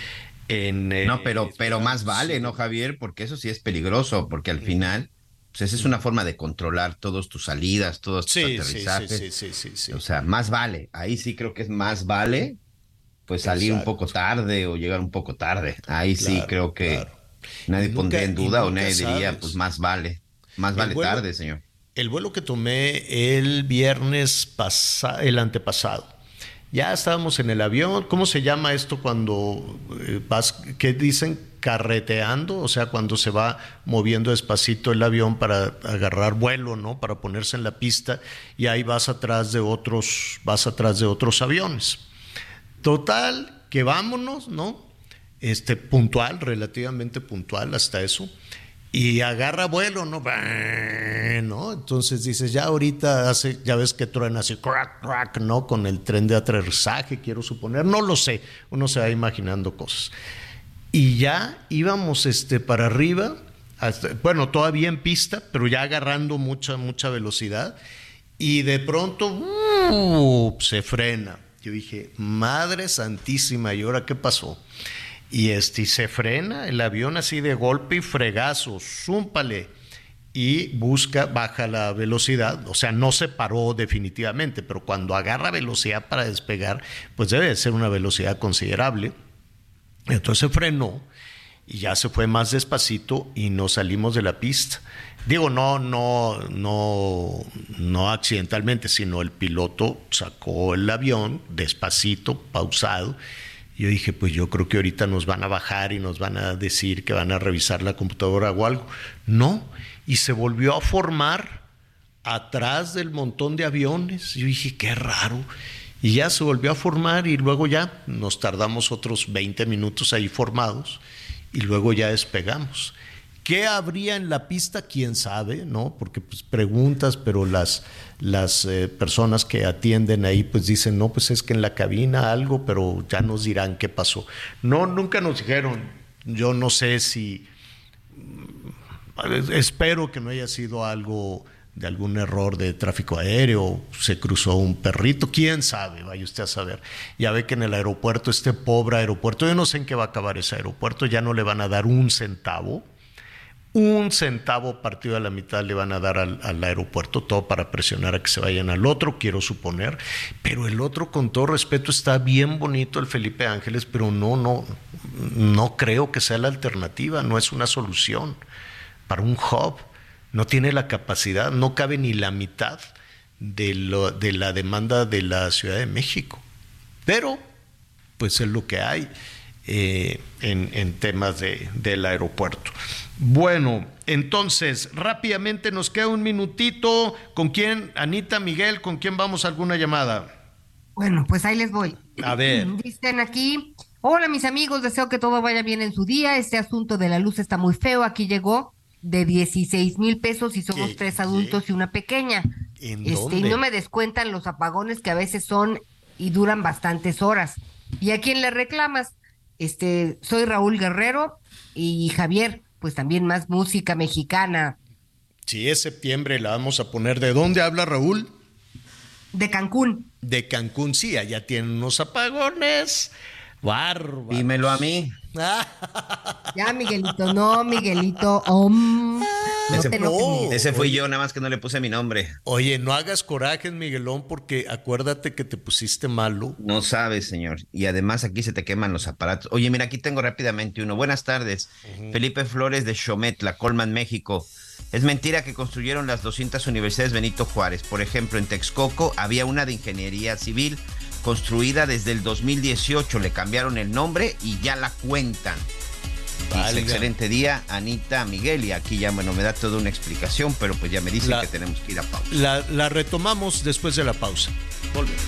en No, eh, pero pero más vale, ¿no, Javier? Porque eso sí es peligroso, porque al final pues esa es una forma de controlar todas tus salidas, todos tus sí, aterrizajes. Sí, sí, sí, sí, O sea, más vale. Ahí sí creo que es más vale pues salir Exacto. un poco tarde o llegar un poco tarde. Ahí sí creo que claro. nadie pondría en duda o nadie diría, pues más vale. Más El vale vuelo- tarde, señor. El vuelo que tomé el viernes pasado, el antepasado. Ya estábamos en el avión. ¿Cómo se llama esto cuando eh, vas, qué dicen? Carreteando, o sea, cuando se va moviendo despacito el avión para agarrar vuelo, ¿no? Para ponerse en la pista y ahí vas atrás de otros, vas atrás de otros aviones. Total, que vámonos, ¿no? Este, puntual, relativamente puntual hasta eso. Y agarra vuelo, ¿no? ¿no? Entonces dices, ya ahorita hace, ya ves que truena así, crack, crack, ¿no? Con el tren de aterrizaje, quiero suponer, no lo sé, uno se va imaginando cosas. Y ya íbamos este, para arriba, bueno, todavía en pista, pero ya agarrando mucha, mucha velocidad. Y de pronto ¡uh! se frena. Yo dije, Madre Santísima, ¿y ahora qué pasó? Y este, se frena el avión así de golpe y fregazo, zúmpale. Y busca, baja la velocidad, o sea, no se paró definitivamente, pero cuando agarra velocidad para despegar, pues debe de ser una velocidad considerable. Entonces frenó y ya se fue más despacito y nos salimos de la pista. Digo, no, no, no, no accidentalmente, sino el piloto sacó el avión despacito, pausado. Yo dije, pues yo creo que ahorita nos van a bajar y nos van a decir que van a revisar la computadora o algo. No, y se volvió a formar atrás del montón de aviones. Yo dije, qué raro. Y ya se volvió a formar y luego ya nos tardamos otros 20 minutos ahí formados y luego ya despegamos. ¿Qué habría en la pista? ¿Quién sabe? ¿No? Porque pues, preguntas, pero las, las eh, personas que atienden ahí pues dicen, no, pues es que en la cabina algo, pero ya nos dirán qué pasó. No, nunca nos dijeron. Yo no sé si... Espero que no haya sido algo de algún error de tráfico aéreo, se cruzó un perrito, quién sabe, vaya usted a saber. Ya ve que en el aeropuerto, este pobre aeropuerto, yo no sé en qué va a acabar ese aeropuerto, ya no le van a dar un centavo, un centavo partido a la mitad le van a dar al, aeropuerto, todo para presionar a que se vayan al otro, quiero suponer, pero el otro, con todo respeto, está bien bonito el Felipe Ángeles, pero no, no, no creo que sea la alternativa, no es una solución para un hub, no tiene la capacidad, no cabe ni la mitad de, la demanda de la Ciudad de México, pero pues es lo que hay. Eh, en, temas de, del aeropuerto. Bueno, entonces, rápidamente nos queda un minutito. ¿Con quién, Anita, Miguel, con quién vamos a alguna llamada? Bueno, pues ahí les voy. A ver. Dicen aquí, hola mis amigos, deseo que todo vaya bien en su día. Este asunto de la luz está muy feo. Aquí llegó de 16 mil pesos y somos ¿Qué, tres adultos qué? y una pequeña. ¿En Este, y dónde? no me descuentan los apagones que a veces son y duran bastantes horas. ¿Y a quién le reclamas? Este, soy Raúl Guerrero y Javier, pues también más música mexicana Si es septiembre, la vamos a poner. ¿De dónde habla Raúl? de Cancún. De Cancún, sí, allá tienen unos apagones. Bárbaro. Dímelo a mí. Ya, Miguelito, no, Miguelito. om. no Ese, te ese fui yo, nada más que no le puse mi nombre. Oye, no hagas corajes, Miguelón, porque acuérdate que te pusiste malo. No sabes, señor. Y además aquí se te queman los aparatos. Oye, mira, aquí tengo rápidamente uno. Buenas tardes. Felipe Flores de Xometla, Colman, México. Es mentira que construyeron las 200 universidades Benito Juárez. Por ejemplo, en Texcoco había una de ingeniería civil construida desde el 2018. Le cambiaron el nombre y ya la cuentan. Dice, Valga. excelente día, Anita, Miguel. Y aquí ya, bueno, me da toda una explicación, pero pues ya me dicen La- que tenemos que ir a pausa. La, la retomamos después de la pausa. Volvemos.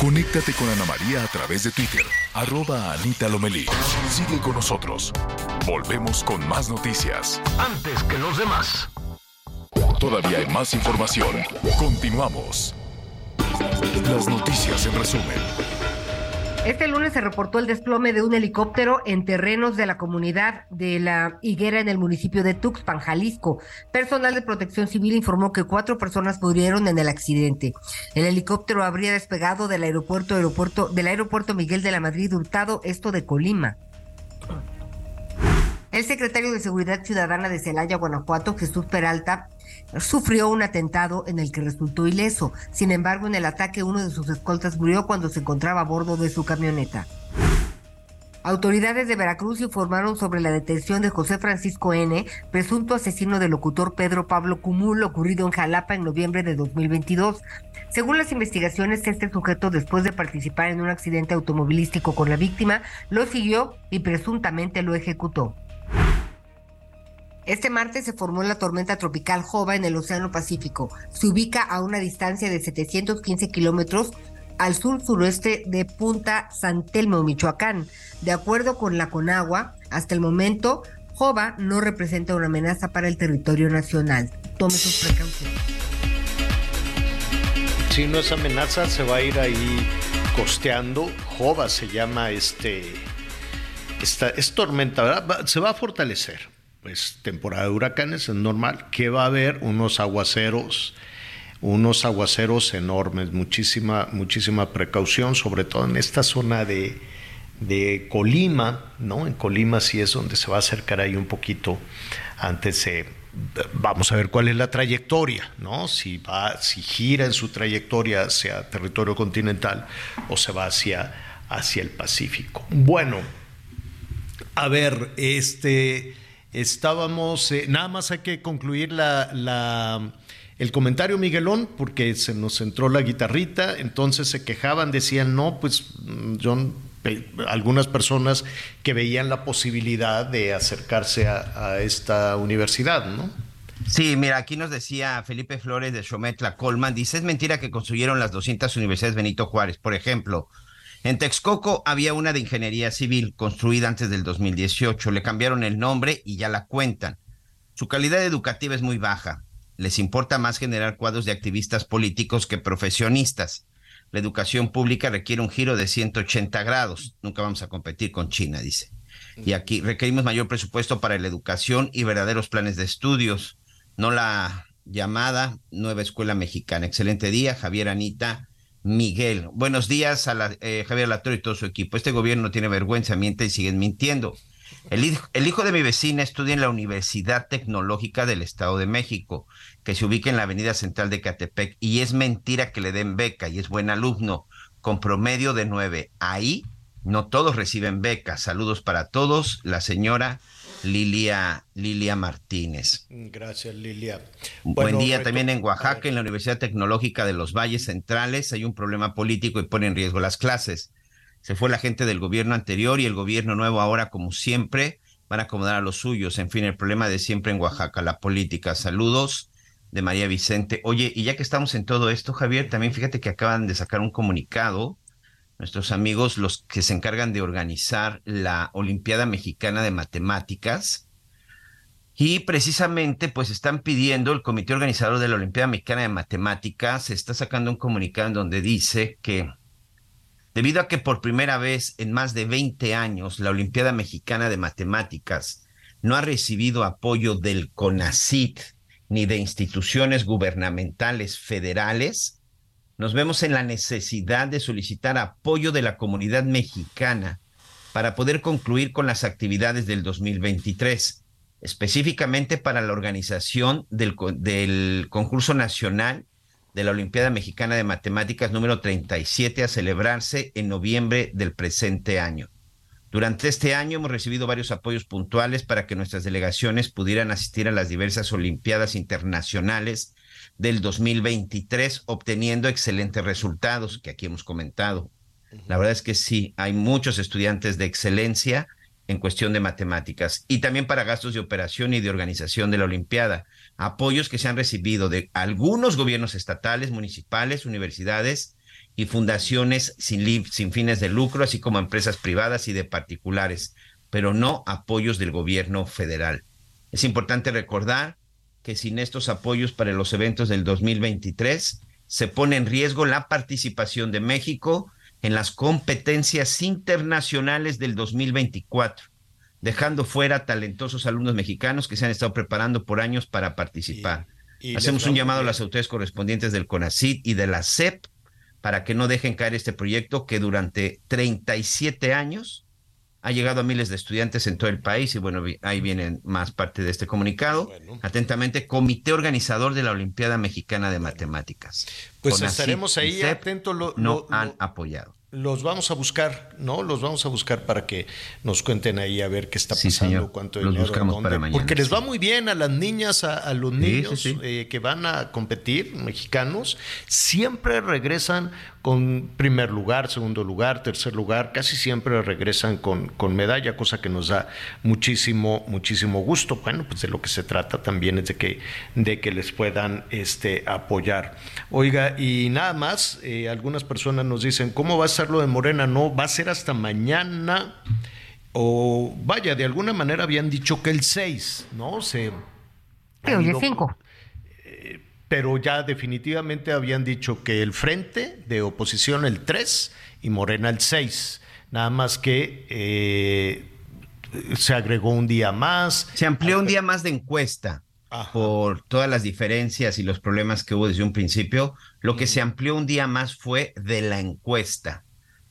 Conéctate con Ana María a través de Twitter, arroba Anita Lomelí. Sigue con nosotros. Volvemos con más noticias. Antes que los demás. Todavía hay más información. Continuamos. Las noticias en resumen. Este lunes se reportó el desplome de un helicóptero en terrenos de la comunidad de la Higuera en el municipio de Tuxpan, Jalisco. Personal de protección civil informó que cuatro personas murieron en el accidente. El helicóptero habría despegado del aeropuerto, aeropuerto del aeropuerto Miguel de la Madrid Hurtado, esto de Colima. El secretario de Seguridad Ciudadana de Celaya, Guanajuato, Jesús Peralta, sufrió un atentado en el que resultó ileso. Sin embargo, en el ataque uno de sus escoltas murió cuando se encontraba a bordo de su camioneta. Autoridades de Veracruz informaron sobre la detención de José Francisco N., presunto asesino del locutor Pedro Pablo Cumul, ocurrido en Jalapa en noviembre de 2022. Según las investigaciones, este sujeto, después de participar en un accidente automovilístico con la víctima, lo siguió y presuntamente lo ejecutó. Este martes se formó la tormenta tropical Jova en el Océano Pacífico. Se ubica a una distancia de 715 kilómetros al sur-suroeste de Punta San Telmo, Michoacán. De acuerdo con la Conagua, hasta el momento, Jova no representa una amenaza para el territorio nacional. Tome sus precauciones. Si no es amenaza, se va a ir ahí costeando. Jova se llama este. Esta, es tormenta, ¿verdad? Se va a fortalecer. Pues temporada de huracanes es normal que va a haber unos aguaceros, unos aguaceros enormes, muchísima, muchísima precaución, sobre todo en esta zona de, de Colima, ¿no? En Colima sí es donde se va a acercar ahí un poquito antes de vamos a ver cuál es la trayectoria, ¿no? Si va, si gira en su trayectoria hacia territorio continental o se va hacia, hacia el Pacífico. Bueno, a ver, este estábamos, eh, nada más hay que concluir la, la- el comentario, Miguelón, porque se nos entró la guitarrita, entonces se quejaban, decían, no, pues pe- algunas personas que veían la posibilidad de acercarse a, a esta universidad, ¿no? Sí, mira, aquí nos decía Felipe Flores de Xometla Colman, dice, es mentira que construyeron las 200 universidades Benito Juárez. Por ejemplo, en Texcoco había una de ingeniería civil construida antes del 2018, le cambiaron el nombre y ya la cuentan. Su calidad educativa es muy baja. Les importa más generar cuadros de activistas políticos que profesionistas. La educación pública requiere un giro de 180 grados. Nunca vamos a competir con China, dice. Y aquí requerimos mayor presupuesto para la educación y verdaderos planes de estudios, no la llamada Nueva Escuela Mexicana. Excelente día, Javier Anita. Miguel, buenos días a la, eh, Javier Latorre y todo su equipo. Este gobierno no tiene vergüenza, miente y siguen mintiendo. El hijo, de mi vecina estudia en la Universidad Tecnológica del Estado de México, que se ubica en la Avenida Central de Catepec, y es mentira que le den beca y es buen alumno, con promedio de nueve. Ahí no todos reciben becas. Saludos para todos, la señora Lilia, Lilia Martínez. Gracias, Lilia. Buen día también en Oaxaca, en la Universidad Tecnológica de los Valles Centrales. Hay un problema político y pone en riesgo las clases. Se fue la gente del gobierno anterior y el gobierno nuevo ahora, como siempre, van a acomodar a los suyos. En fin, el problema de siempre en Oaxaca, la política. Saludos de María Vicente. Oye, y ya que estamos en todo esto, Javier, también fíjate que acaban de sacar un comunicado nuestros amigos, los que se encargan de organizar la Olimpiada Mexicana de Matemáticas. Y precisamente, pues están pidiendo, el comité organizador de la Olimpiada Mexicana de Matemáticas está sacando un comunicado en donde dice que debido a que por primera vez en más de 20 años la Olimpiada Mexicana de Matemáticas no ha recibido apoyo del CONACIT ni de instituciones gubernamentales federales, nos vemos en la necesidad de solicitar apoyo de la comunidad mexicana para poder concluir con las actividades del 2023, específicamente para la organización del, concurso nacional de la Olimpiada Mexicana de Matemáticas número 37 a celebrarse en noviembre del presente año. Durante este año hemos recibido varios apoyos puntuales para que nuestras delegaciones pudieran asistir a las diversas Olimpiadas internacionales del 2023, obteniendo excelentes resultados que aquí hemos comentado. La verdad es que sí, hay muchos estudiantes de excelencia en cuestión de matemáticas y también para gastos de operación y de organización de la Olimpiada. Apoyos que se han recibido de algunos gobiernos estatales, municipales, universidades y fundaciones sin, sin fines de lucro, así como empresas privadas y de particulares, pero no apoyos del gobierno federal. Es importante recordar que sin estos apoyos para los eventos del 2023 se pone en riesgo la participación de México en las competencias internacionales del 2024, dejando fuera talentosos alumnos mexicanos que se han estado preparando por años para participar. Hacemos un llamado a las autoridades correspondientes del CONACID y de la CEP para que no dejen caer este proyecto que durante 37 años ha llegado a miles de estudiantes en todo el país y bueno, ahí vienen más parte de este comunicado. Atentamente, Comité Organizador de la Olimpiada Mexicana de Matemáticas. Pues estaremos ahí atentos. Lo, no han apoyado los vamos a buscar, ¿no? Los vamos a buscar para que nos cuenten ahí a ver qué está pasando, cuánto los buscamos para mañana, Porque les va muy bien a las niñas, a, los niños eh, que van a competir, mexicanos, siempre regresan con primer lugar, segundo lugar, tercer lugar, casi siempre regresan con, con medalla, cosa que nos da muchísimo, muchísimo gusto. Bueno, pues de lo que se trata también es de que, de que les puedan este, apoyar. Oiga, y nada más, eh, algunas personas nos dicen, ¿cómo va a ser lo de Morena? No, va a ser hasta mañana. O vaya, de alguna manera habían dicho que el 6, ¿no? Se... Sí, hoy es 5 pero ya definitivamente habían dicho que el frente de oposición el 3 y Morena el 6. Nada más que eh, se agregó un día más. Se amplió un día más de encuesta por todas las diferencias y los problemas que hubo desde un principio. Lo que se amplió un día más fue de la encuesta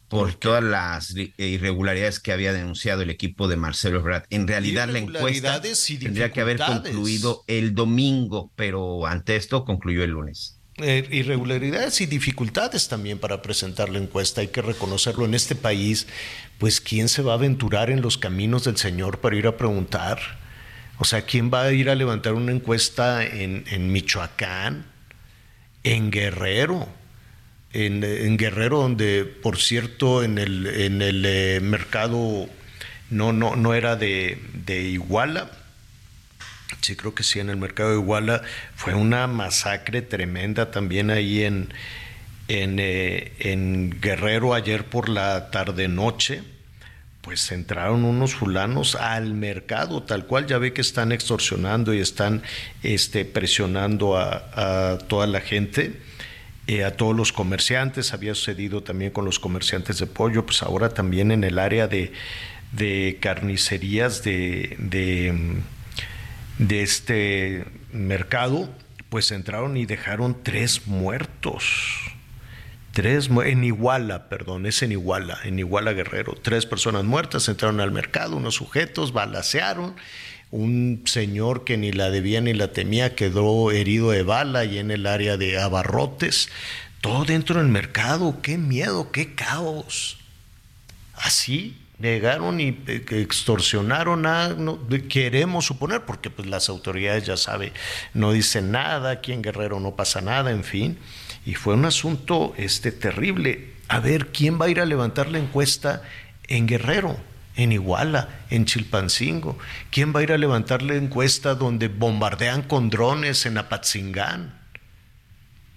por todas las irregularidades que había denunciado el equipo de Marcelo Ebrard. En realidad la encuesta tendría que haber concluido el domingo, pero ante esto concluyó el lunes. Eh, irregularidades y dificultades también para presentar la encuesta, hay que reconocerlo en este país, pues quién se va a aventurar en los caminos del Señor para ir a preguntar, o sea, quién va a ir a levantar una encuesta en, en Michoacán, en Guerrero, en, Guerrero, donde por cierto en el, en el eh, mercado no, no, no era de, Iguala, sí creo que sí, en el mercado de Iguala fue una masacre tremenda también ahí en, en, eh, Guerrero ayer por la tarde-noche pues entraron unos fulanos al mercado, tal cual ya ve que están extorsionando y están este, presionando a toda la gente. Eh, a todos los comerciantes, había sucedido también con los comerciantes de pollo, pues ahora también en el área de, carnicerías de, de, este mercado, pues entraron y dejaron tres muertos. Tres, en Iguala, perdón, es en Iguala, en Iguala Guerrero. Tres personas muertas entraron al mercado, unos sujetos balacearon. Un señor que ni la debía ni la temía quedó herido de bala y en el área de abarrotes. Todo dentro del mercado, qué miedo, qué caos. Así llegaron y eh, extorsionaron a, no, queremos suponer, porque pues las autoridades ya saben, no dicen nada, aquí en Guerrero no pasa nada, en fin y fue un asunto este, terrible. A ver, ¿quién va a ir a levantar la encuesta en Guerrero? En Iguala, en Chilpancingo? ¿Quién va a ir a levantar la encuesta donde bombardean con drones en Apatzingán?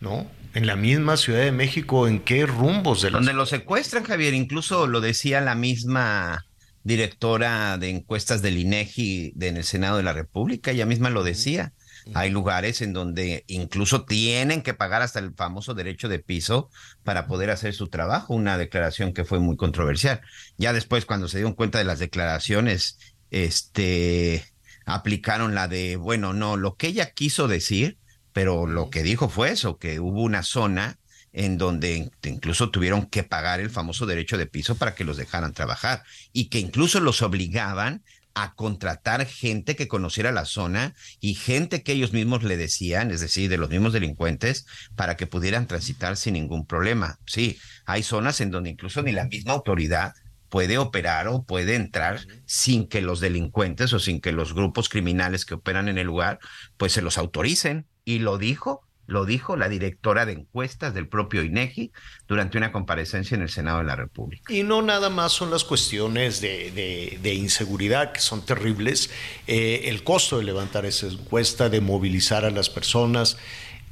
¿No? En la misma Ciudad de México, ¿en qué rumbos de Donde lo secuestran, Javier, incluso lo decía la misma directora de encuestas del INEGI en el Senado de la República, ella misma lo decía. Hay lugares en donde incluso tienen que pagar hasta el famoso derecho de piso para poder hacer su trabajo, una declaración que fue muy controversial. Ya después, cuando se dieron cuenta de las declaraciones, este, aplicaron la de, bueno, no, lo que ella quiso decir, pero lo que dijo fue eso, que hubo una zona en donde incluso tuvieron que pagar el famoso derecho de piso para que los dejaran trabajar y que incluso los obligaban a contratar gente que conociera la zona y gente que ellos mismos le decían, es decir, de los mismos delincuentes, para que pudieran transitar sin ningún problema. Sí, hay zonas en donde incluso ni la misma autoridad puede operar o puede entrar sin que los delincuentes o sin que los grupos criminales que operan en el lugar, pues se los autoricen. Y lo dijo lo dijo la directora de encuestas del propio INEGI durante una comparecencia en el Senado de la República. Y no nada más son las cuestiones de, inseguridad, que son terribles, eh, el costo de levantar esa encuesta, de movilizar a las personas.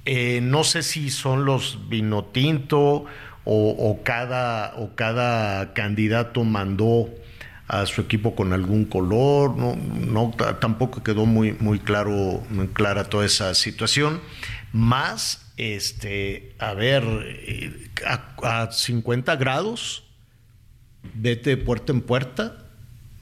Eh, no sé si son los vino tinto o, cada, o cada candidato mandó a su equipo con algún color, no, no tampoco quedó muy, muy claro, muy clara toda esa situación más, este, a ver, eh, a, 50 grados, vete de puerta en puerta,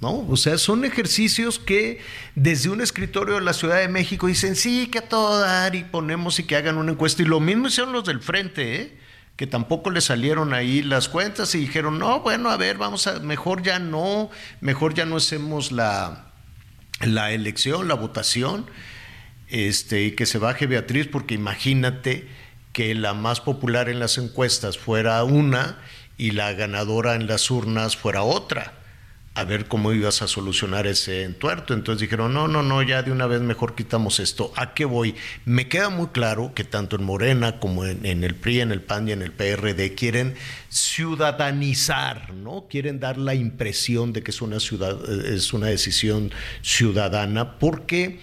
¿no? O sea, son ejercicios que desde un escritorio de la Ciudad de México dicen, sí, que todo dar y ponemos y que hagan una encuesta. Y lo mismo hicieron los del frente, ¿eh? que tampoco le salieron ahí las cuentas y dijeron, no, bueno, a ver, vamos a, mejor ya no, mejor ya no hacemos la, la elección, la votación este, y que se baje Beatriz, porque imagínate que la más popular en las encuestas fuera una y la ganadora en las urnas fuera otra. A ver cómo ibas a solucionar ese entuerto. Entonces dijeron, no, no, no, ya de una vez mejor quitamos esto. ¿A qué voy? Me queda muy claro que tanto en Morena como en, en el PRI, en el PAN y en el PRD quieren ciudadanizar, ¿no? Quieren dar la impresión de que es una, ciudad, es una decisión ciudadana porque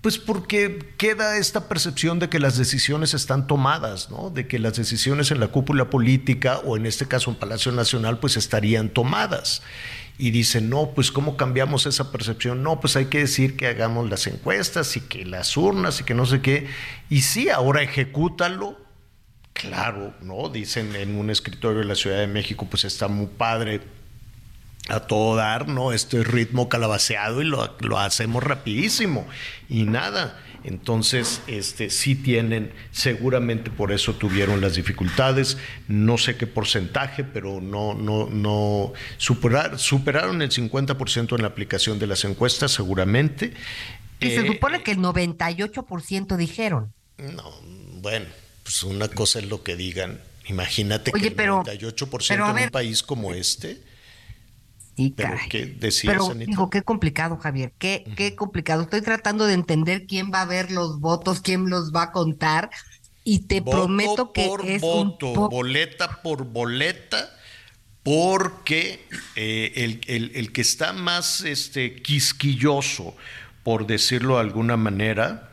pues porque queda esta percepción de que las decisiones están tomadas, ¿no? De que las decisiones en la cúpula política o en este caso en Palacio Nacional pues estarían tomadas. Y dicen, no, pues ¿cómo cambiamos esa percepción? No, pues hay que decir que hagamos las encuestas y que las urnas y que no sé qué. Y sí, ahora ejecútalo. Claro, ¿no? Dicen en un escritorio de la Ciudad de México, pues está muy padre a todo dar, ¿no? Este ritmo calabaceado y lo, lo, hacemos rapidísimo. Y nada, entonces este, sí tienen, seguramente por eso tuvieron las dificultades, no sé qué porcentaje, pero no, no, no, superar, superaron el 50% en la aplicación de las encuestas, seguramente. Y se eh, supone que el 98% dijeron. No, bueno, pues una cosa es lo que digan. Imagínate que el 98% en un país como este Sí, Pero, ¿qué Pero digo, qué complicado, Javier, qué, qué complicado. Estoy tratando de entender quién va a ver los votos, quién los va a contar, y te prometo que por es voto, boleta por boleta, porque eh, el, el, el, que está más este, quisquilloso, por decirlo de alguna manera,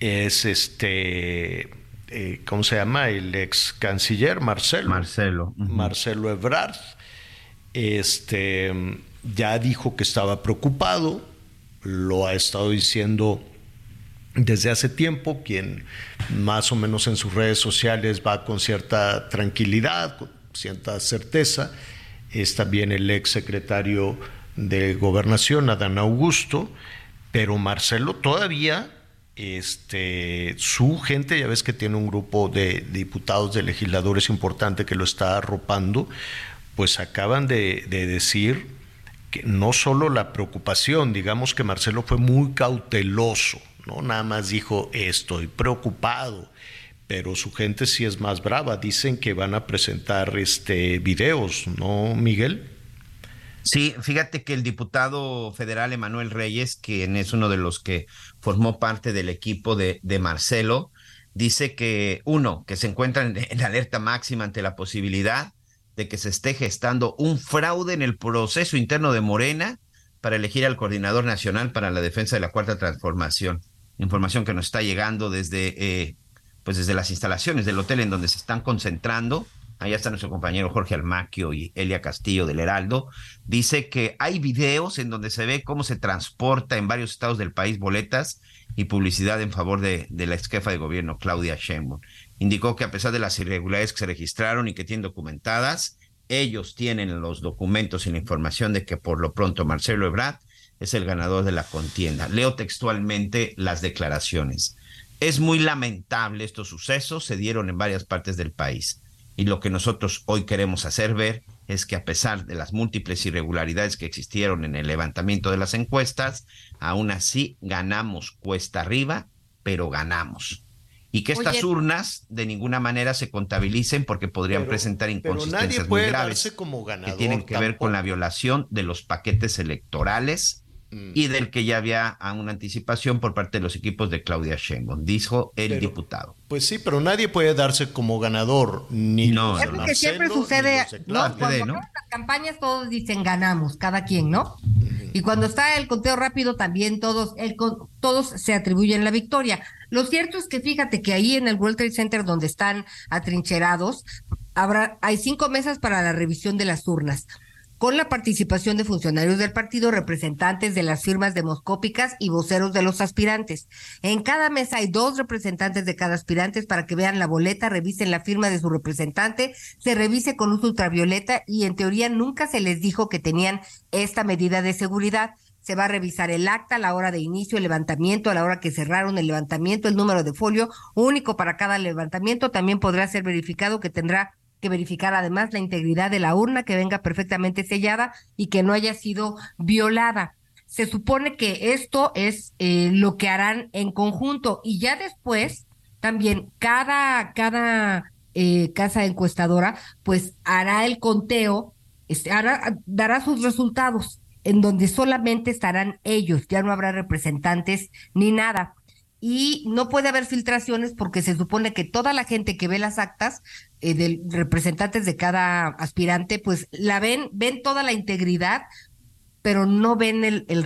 es este, eh, ¿cómo se llama? El ex canciller Marcelo. Marcelo. Marcelo Ebrard este, ya dijo que estaba preocupado, lo ha estado diciendo desde hace tiempo, quien más o menos en sus redes sociales va con cierta tranquilidad, con cierta certeza, es también el ex secretario de Gobernación, Adán Augusto, pero Marcelo todavía este, su gente, ya ves que tiene un grupo de diputados, de legisladores importante que lo está arropando, pues acaban de, de decir que no solo la preocupación, digamos que Marcelo fue muy cauteloso, no nada más dijo estoy preocupado, pero su gente sí es más brava, dicen que van a presentar este videos, ¿no, Miguel? Sí, fíjate que el diputado federal Emanuel Reyes, quien es uno de los que formó parte del equipo de, de Marcelo, dice que, uno, que se encuentra en, en, alerta máxima ante la posibilidad de que se esté gestando un fraude en el proceso interno de Morena para elegir al coordinador nacional para la defensa de la cuarta transformación. Información que nos está llegando desde, eh, pues desde las instalaciones del hotel en donde se están concentrando allá está nuestro compañero Jorge Almaquio y Elia Castillo del Heraldo, dice que hay videos en donde se ve cómo se transporta en varios estados del país boletas y publicidad en favor de, de la ex jefa de gobierno, Claudia Sheinbaum. Indicó que a pesar de las irregularidades que se registraron y que tienen documentadas, ellos tienen los documentos y la información de que por lo pronto Marcelo Ebrard es el ganador de la contienda. Leo textualmente las declaraciones. Es muy lamentable estos sucesos, se dieron en varias partes del país. Y lo que nosotros hoy queremos hacer ver es que a pesar de las múltiples irregularidades que existieron en el levantamiento de las encuestas, aún así ganamos cuesta arriba, pero ganamos. Y que estas Oye, urnas de ninguna manera se contabilicen porque podrían Pero- presentar pero inconsistencias muy graves que tienen que ver con la violación de los paquetes electorales Mm. y del que ya había una anticipación por parte de los equipos de Claudia Sheinbaum, dijo el Pero- diputado. Pues sí, pero nadie puede darse como ganador, ni No, los Es de lo que siempre sucede, de ¿no? Cuando las campañas todos dicen ganamos, cada quien, ¿no? Y cuando está el conteo rápido también todos, el, con- todos se atribuyen la victoria. Lo cierto es que fíjate que ahí en el World Trade Center donde están atrincherados, habrá, hay cinco mesas para la revisión de las urnas con la participación de funcionarios del partido, representantes de las firmas demoscópicas y voceros de los aspirantes. En cada mesa hay dos representantes de cada aspirante para que vean la boleta, revisen la firma de su representante, se revise con luz ultravioleta y en teoría nunca se les dijo que tenían esta medida de seguridad. Se va a revisar el acta, la hora de inicio, el levantamiento, a la hora que cerraron el levantamiento, el número de folio único para cada levantamiento. También podrá ser verificado que tendrá que verificar además la integridad de la urna, que venga perfectamente sellada y que no haya sido violada. Se supone que esto es eh, lo que harán en conjunto y ya después también cada, cada eh, casa encuestadora pues hará el conteo, este, hará, dará sus resultados en donde solamente estarán ellos, ya no habrá representantes ni nada y no puede haber filtraciones porque se supone que toda la gente que ve las actas eh, de representantes de cada aspirante, pues la ven, ven toda la integridad, pero no ven el, el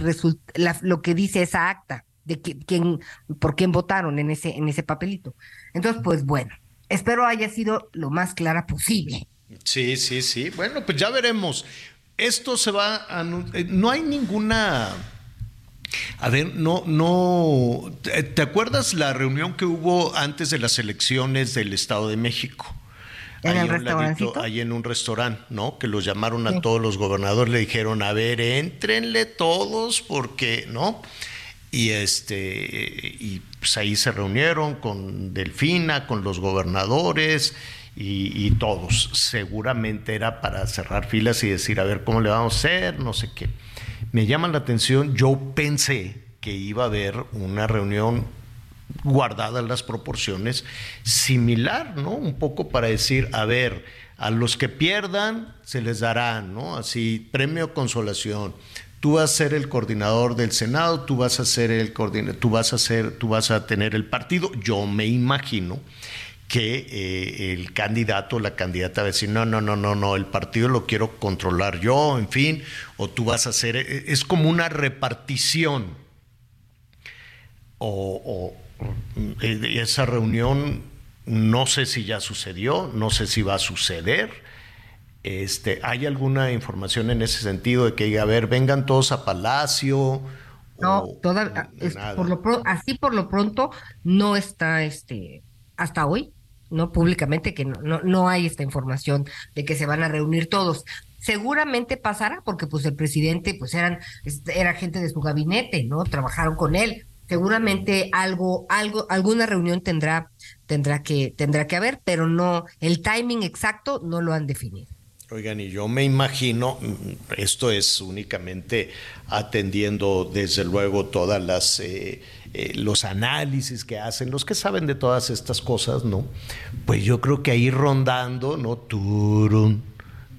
la- lo que dice esa acta de qui- quién, por quién votaron en ese, en ese papelito. Entonces, pues bueno, espero haya sido lo más clara posible. Sí, sí, sí. Bueno, pues ya veremos. Esto se va a... eh, No hay ninguna... A ver, no, no... ¿Te acuerdas la reunión que hubo antes de las elecciones del Estado de México? ¿En el Ahí ladito, ahí en un restaurante, ¿no? Que los llamaron Sí. a todos los gobernadores, le dijeron, a ver, éntrenle todos, porque, ¿no? Y este, y pues ahí se reunieron con Delfina, con los gobernadores y, todos. Seguramente era para cerrar filas y decir, a ver cómo le vamos a hacer, no sé qué. Me llama la atención, yo pensé que iba a haber una reunión guardadas las proporciones, similar, ¿no? Un poco para decir, a ver, a los que pierdan se les dará, ¿no? Así, premio consolación. Tú vas a ser el coordinador del Senado, tú vas a ser el coordinador, tú vas a ser, tú vas a tener el partido. Yo me imagino que eh, el candidato o la candidata va a decir, no, no, no, no, no, el partido lo quiero controlar yo, en fin, o tú vas a hacer, eh, es como una repartición o, o, eh, esa reunión no sé si ya sucedió, no sé si va a suceder. Este, ¿Hay alguna información en ese sentido de que diga, a ver, vengan todos a Palacio? No, o- toda, es- nada. por lo así por lo pronto no está este hasta hoy, no públicamente que no, no, no hay esta información de que se van a reunir todos. Seguramente pasará porque pues el presidente pues eran este, era gente de su gabinete, ¿no? Trabajaron con él. seguramente algo, algo, alguna reunión tendrá, tendrá que, tendrá que haber, pero no, el timing exacto no lo han definido. Oigan, y yo me imagino, mm, esto es únicamente atendiendo desde luego todas las eh, eh, los análisis que hacen, los que saben de todas estas cosas, ¿no? Pues yo creo que ahí rondando, ¿no? Turun,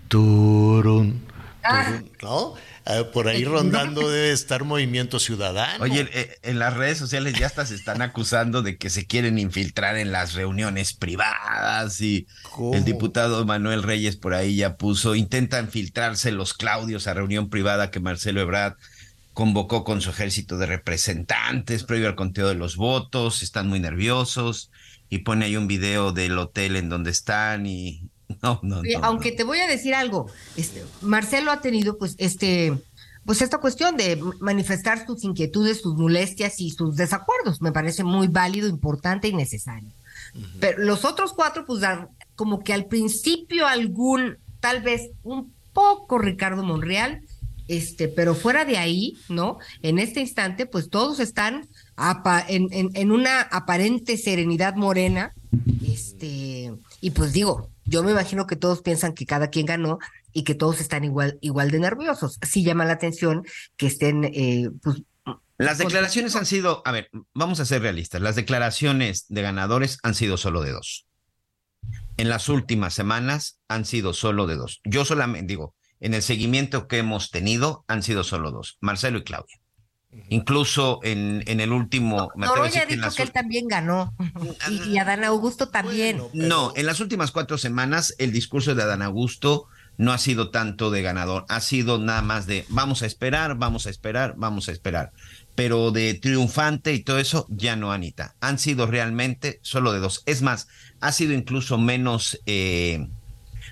turun, turun, ¿no? Ah, por ahí rondando debe estar Movimiento Ciudadano. Oye, eh, en las redes sociales ya hasta se están acusando de que se quieren infiltrar en las reuniones privadas y el diputado Manuel Reyes por ahí ya puso, intentan filtrarse los Claudios a reunión privada que Marcelo Ebrard convocó con su ejército de representantes previo al conteo de los votos, están muy nerviosos y pone ahí un video del hotel en donde están y no, no, Aunque te voy a decir algo, este, Marcelo ha tenido pues este pues esta cuestión de manifestar sus inquietudes, sus molestias y sus desacuerdos, me parece muy válido, importante y necesario. Pero los otros cuatro pues dan como que al principio algún tal vez un poco Ricardo Monreal, este, pero fuera de ahí, ¿no? En este instante, pues todos están en, en, una aparente serenidad morena, este, y pues digo, yo me imagino que todos piensan que cada quien ganó y que todos están igual, igual de nerviosos. Sí llama la atención que estén, eh, pues, las declaraciones han sido, a ver, vamos a ser realistas, las declaraciones de ganadores han sido solo de dos. En las últimas semanas han sido solo de dos. Yo solamente digo, en el seguimiento que hemos tenido han sido solo dos, Marcelo y Claudia. Incluso en, en el último... Me Noroña dicho que, él también ganó y, y, Adán Augusto también. No, en las últimas cuatro semanas el discurso de Adán Augusto no ha sido tanto de ganador, ha sido nada más de vamos a esperar, vamos a esperar, vamos a esperar. Pero de triunfante y todo eso, ya no, Anita. Han sido realmente solo de dos. Es más, ha sido incluso menos... Eh,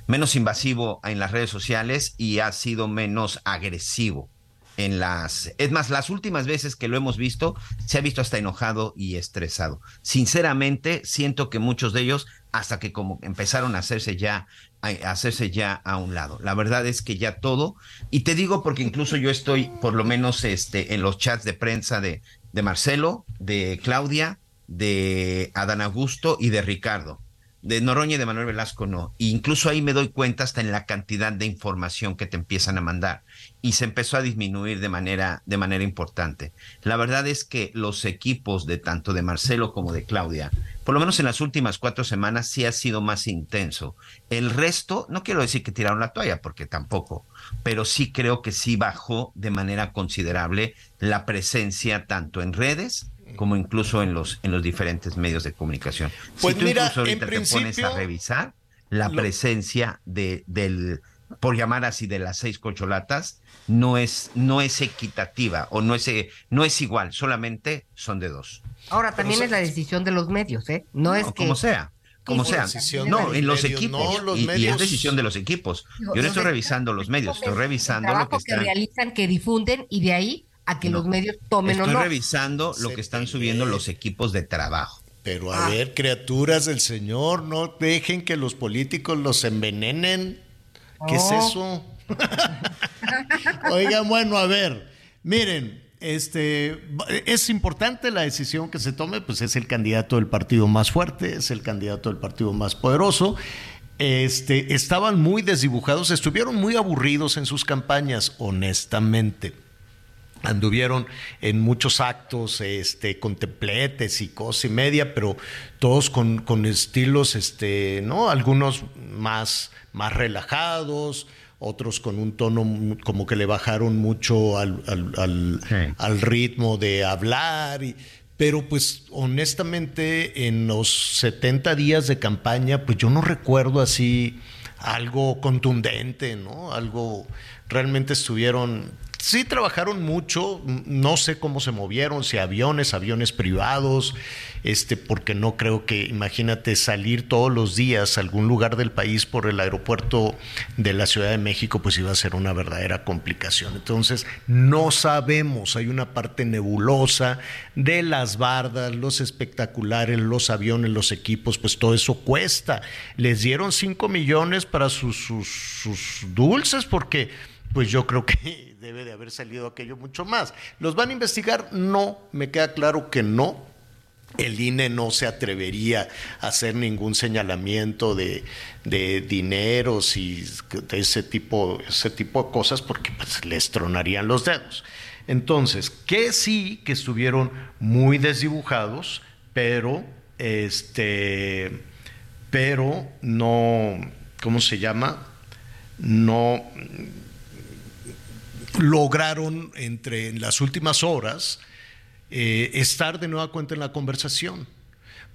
menos invasivo en las redes sociales y ha sido menos agresivo en las... Es más, las últimas veces que lo hemos visto, se ha visto hasta enojado y estresado. Sinceramente, siento que muchos de ellos, hasta que como empezaron a hacerse ya, a hacerse ya a un lado. La verdad es que ya todo, y te digo porque incluso yo estoy, por lo menos, este, en los chats de prensa de, de Marcelo, de Claudia, de Adán Augusto y de Ricardo de Noroña y de Manuel Velasco no. Incluso ahí me doy cuenta hasta en la cantidad de información que te empiezan a mandar. Y se empezó a disminuir de manera, de manera importante. La verdad es que los equipos de tanto de Marcelo como de Claudia, por lo menos en las últimas cuatro semanas, sí ha sido más intenso. El resto, no quiero decir que tiraron la toalla, porque tampoco, pero sí creo que sí bajó de manera considerable la presencia tanto en redes como incluso en los, en los diferentes medios de comunicación. Pues si tú mira, incluso ahorita te pones a revisar la presencia de, del, por llamar así, de las seis cocholatas, no es, no es equitativa o no es, no es igual, solamente son de dos. Ahora, también es la decisión de los medios, ¿eh? No, es que... Como sea. Como sea. No, en los equipos. y, es decisión de los equipos. Yo no estoy revisando los medios, estoy revisando lo que, que realizan, que difunden y de ahí a que los medios tomen Estoy o no. revisando lo que están subiendo los equipos de trabajo. Pero a ah. ver, criaturas del Señor, no dejen que los políticos los envenenen. ¿Qué es eso? Oigan, bueno, a ver, miren, este es importante la decisión que se tome, pues es el candidato del partido más fuerte, es el candidato del partido más poderoso. Este, estaban muy desdibujados, estuvieron muy aburridos en sus campañas, honestamente anduvieron en muchos actos este con templetes y cosa y media pero todos con, con, estilos este no algunos más más relajados otros con un tono como que le bajaron mucho al, al, al, ritmo de hablar y, pero pues honestamente en los 70 días de campaña pues yo no recuerdo así algo contundente no algo realmente estuvieron sí trabajaron mucho, no sé cómo se movieron, si aviones, aviones privados, este, porque no creo que, imagínate, salir todos los días a algún lugar del país por el aeropuerto de la Ciudad de México, pues iba a ser una verdadera complicación. Entonces, no sabemos, hay una parte nebulosa de las bardas, los espectaculares, los aviones, los equipos, pues todo eso cuesta. Les dieron 5 millones para sus, sus, sus dulces porque pues yo creo que debe de haber salido aquello mucho más. ¿Los van a investigar? No, me queda claro que no. El INE no se atrevería a hacer ningún señalamiento de, de dineros y de ese tipo, ese tipo de cosas porque pues, les tronarían los dedos. Entonces, que sí que estuvieron muy desdibujados, pero este, pero no, ¿cómo se llama? No lograron entre en las últimas horas eh, estar de nueva cuenta en la conversación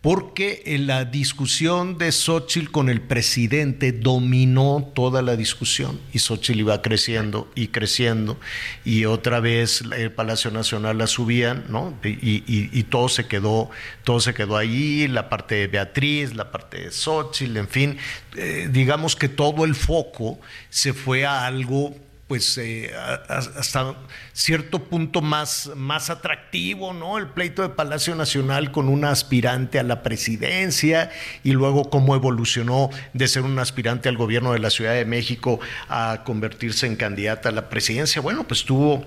porque en la discusión de Xochitl con el presidente dominó toda la discusión y Xochitl iba creciendo y creciendo y otra vez el Palacio Nacional la subían, ¿no? Y, todo se quedó, todo se quedó ahí, la parte de Beatriz, la parte de Xochitl, en fin, eh, digamos que todo el foco se fue a algo pues eh, hasta cierto punto más, más atractivo, ¿no? El pleito de Palacio Nacional con una aspirante a la presidencia y luego cómo evolucionó de ser un aspirante al gobierno de la Ciudad de México a convertirse en candidata a la presidencia. Bueno, pues tuvo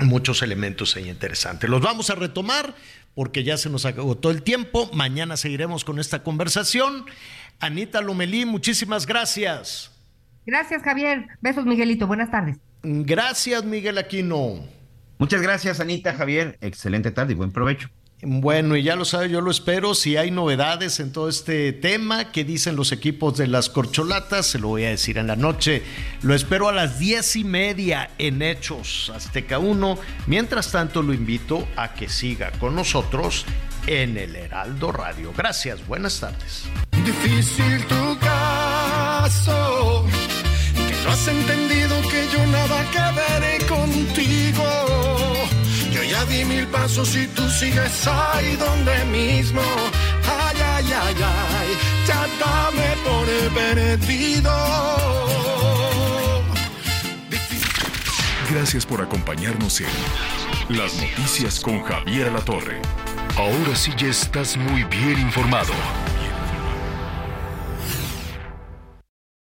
muchos elementos ahí interesantes. Los vamos a retomar porque ya se nos agotó el tiempo. Mañana seguiremos con esta conversación. Anita Lomelí, muchísimas gracias. Gracias, Javier. Besos, Miguelito. Buenas tardes. Gracias, Miguel Aquino. Muchas gracias, Anita, Javier. Excelente tarde y buen provecho. Bueno, y ya lo sabe, yo lo espero. Si hay novedades en todo este tema, ¿qué dicen los equipos de las corcholatas? Se lo voy a decir en la noche. Lo espero a las diez y media en Hechos Azteca 1. Mientras tanto, lo invito a que siga con nosotros en el Heraldo Radio. Gracias, buenas tardes. Difícil tu caso has entendido que yo nada que contigo. Yo ya di mil pasos y tú sigues ahí donde mismo. Ay, ay, ay, ay, ya dame por perdido. Gracias por acompañarnos en Las Noticias con Javier La Torre. Ahora sí ya estás muy bien informado.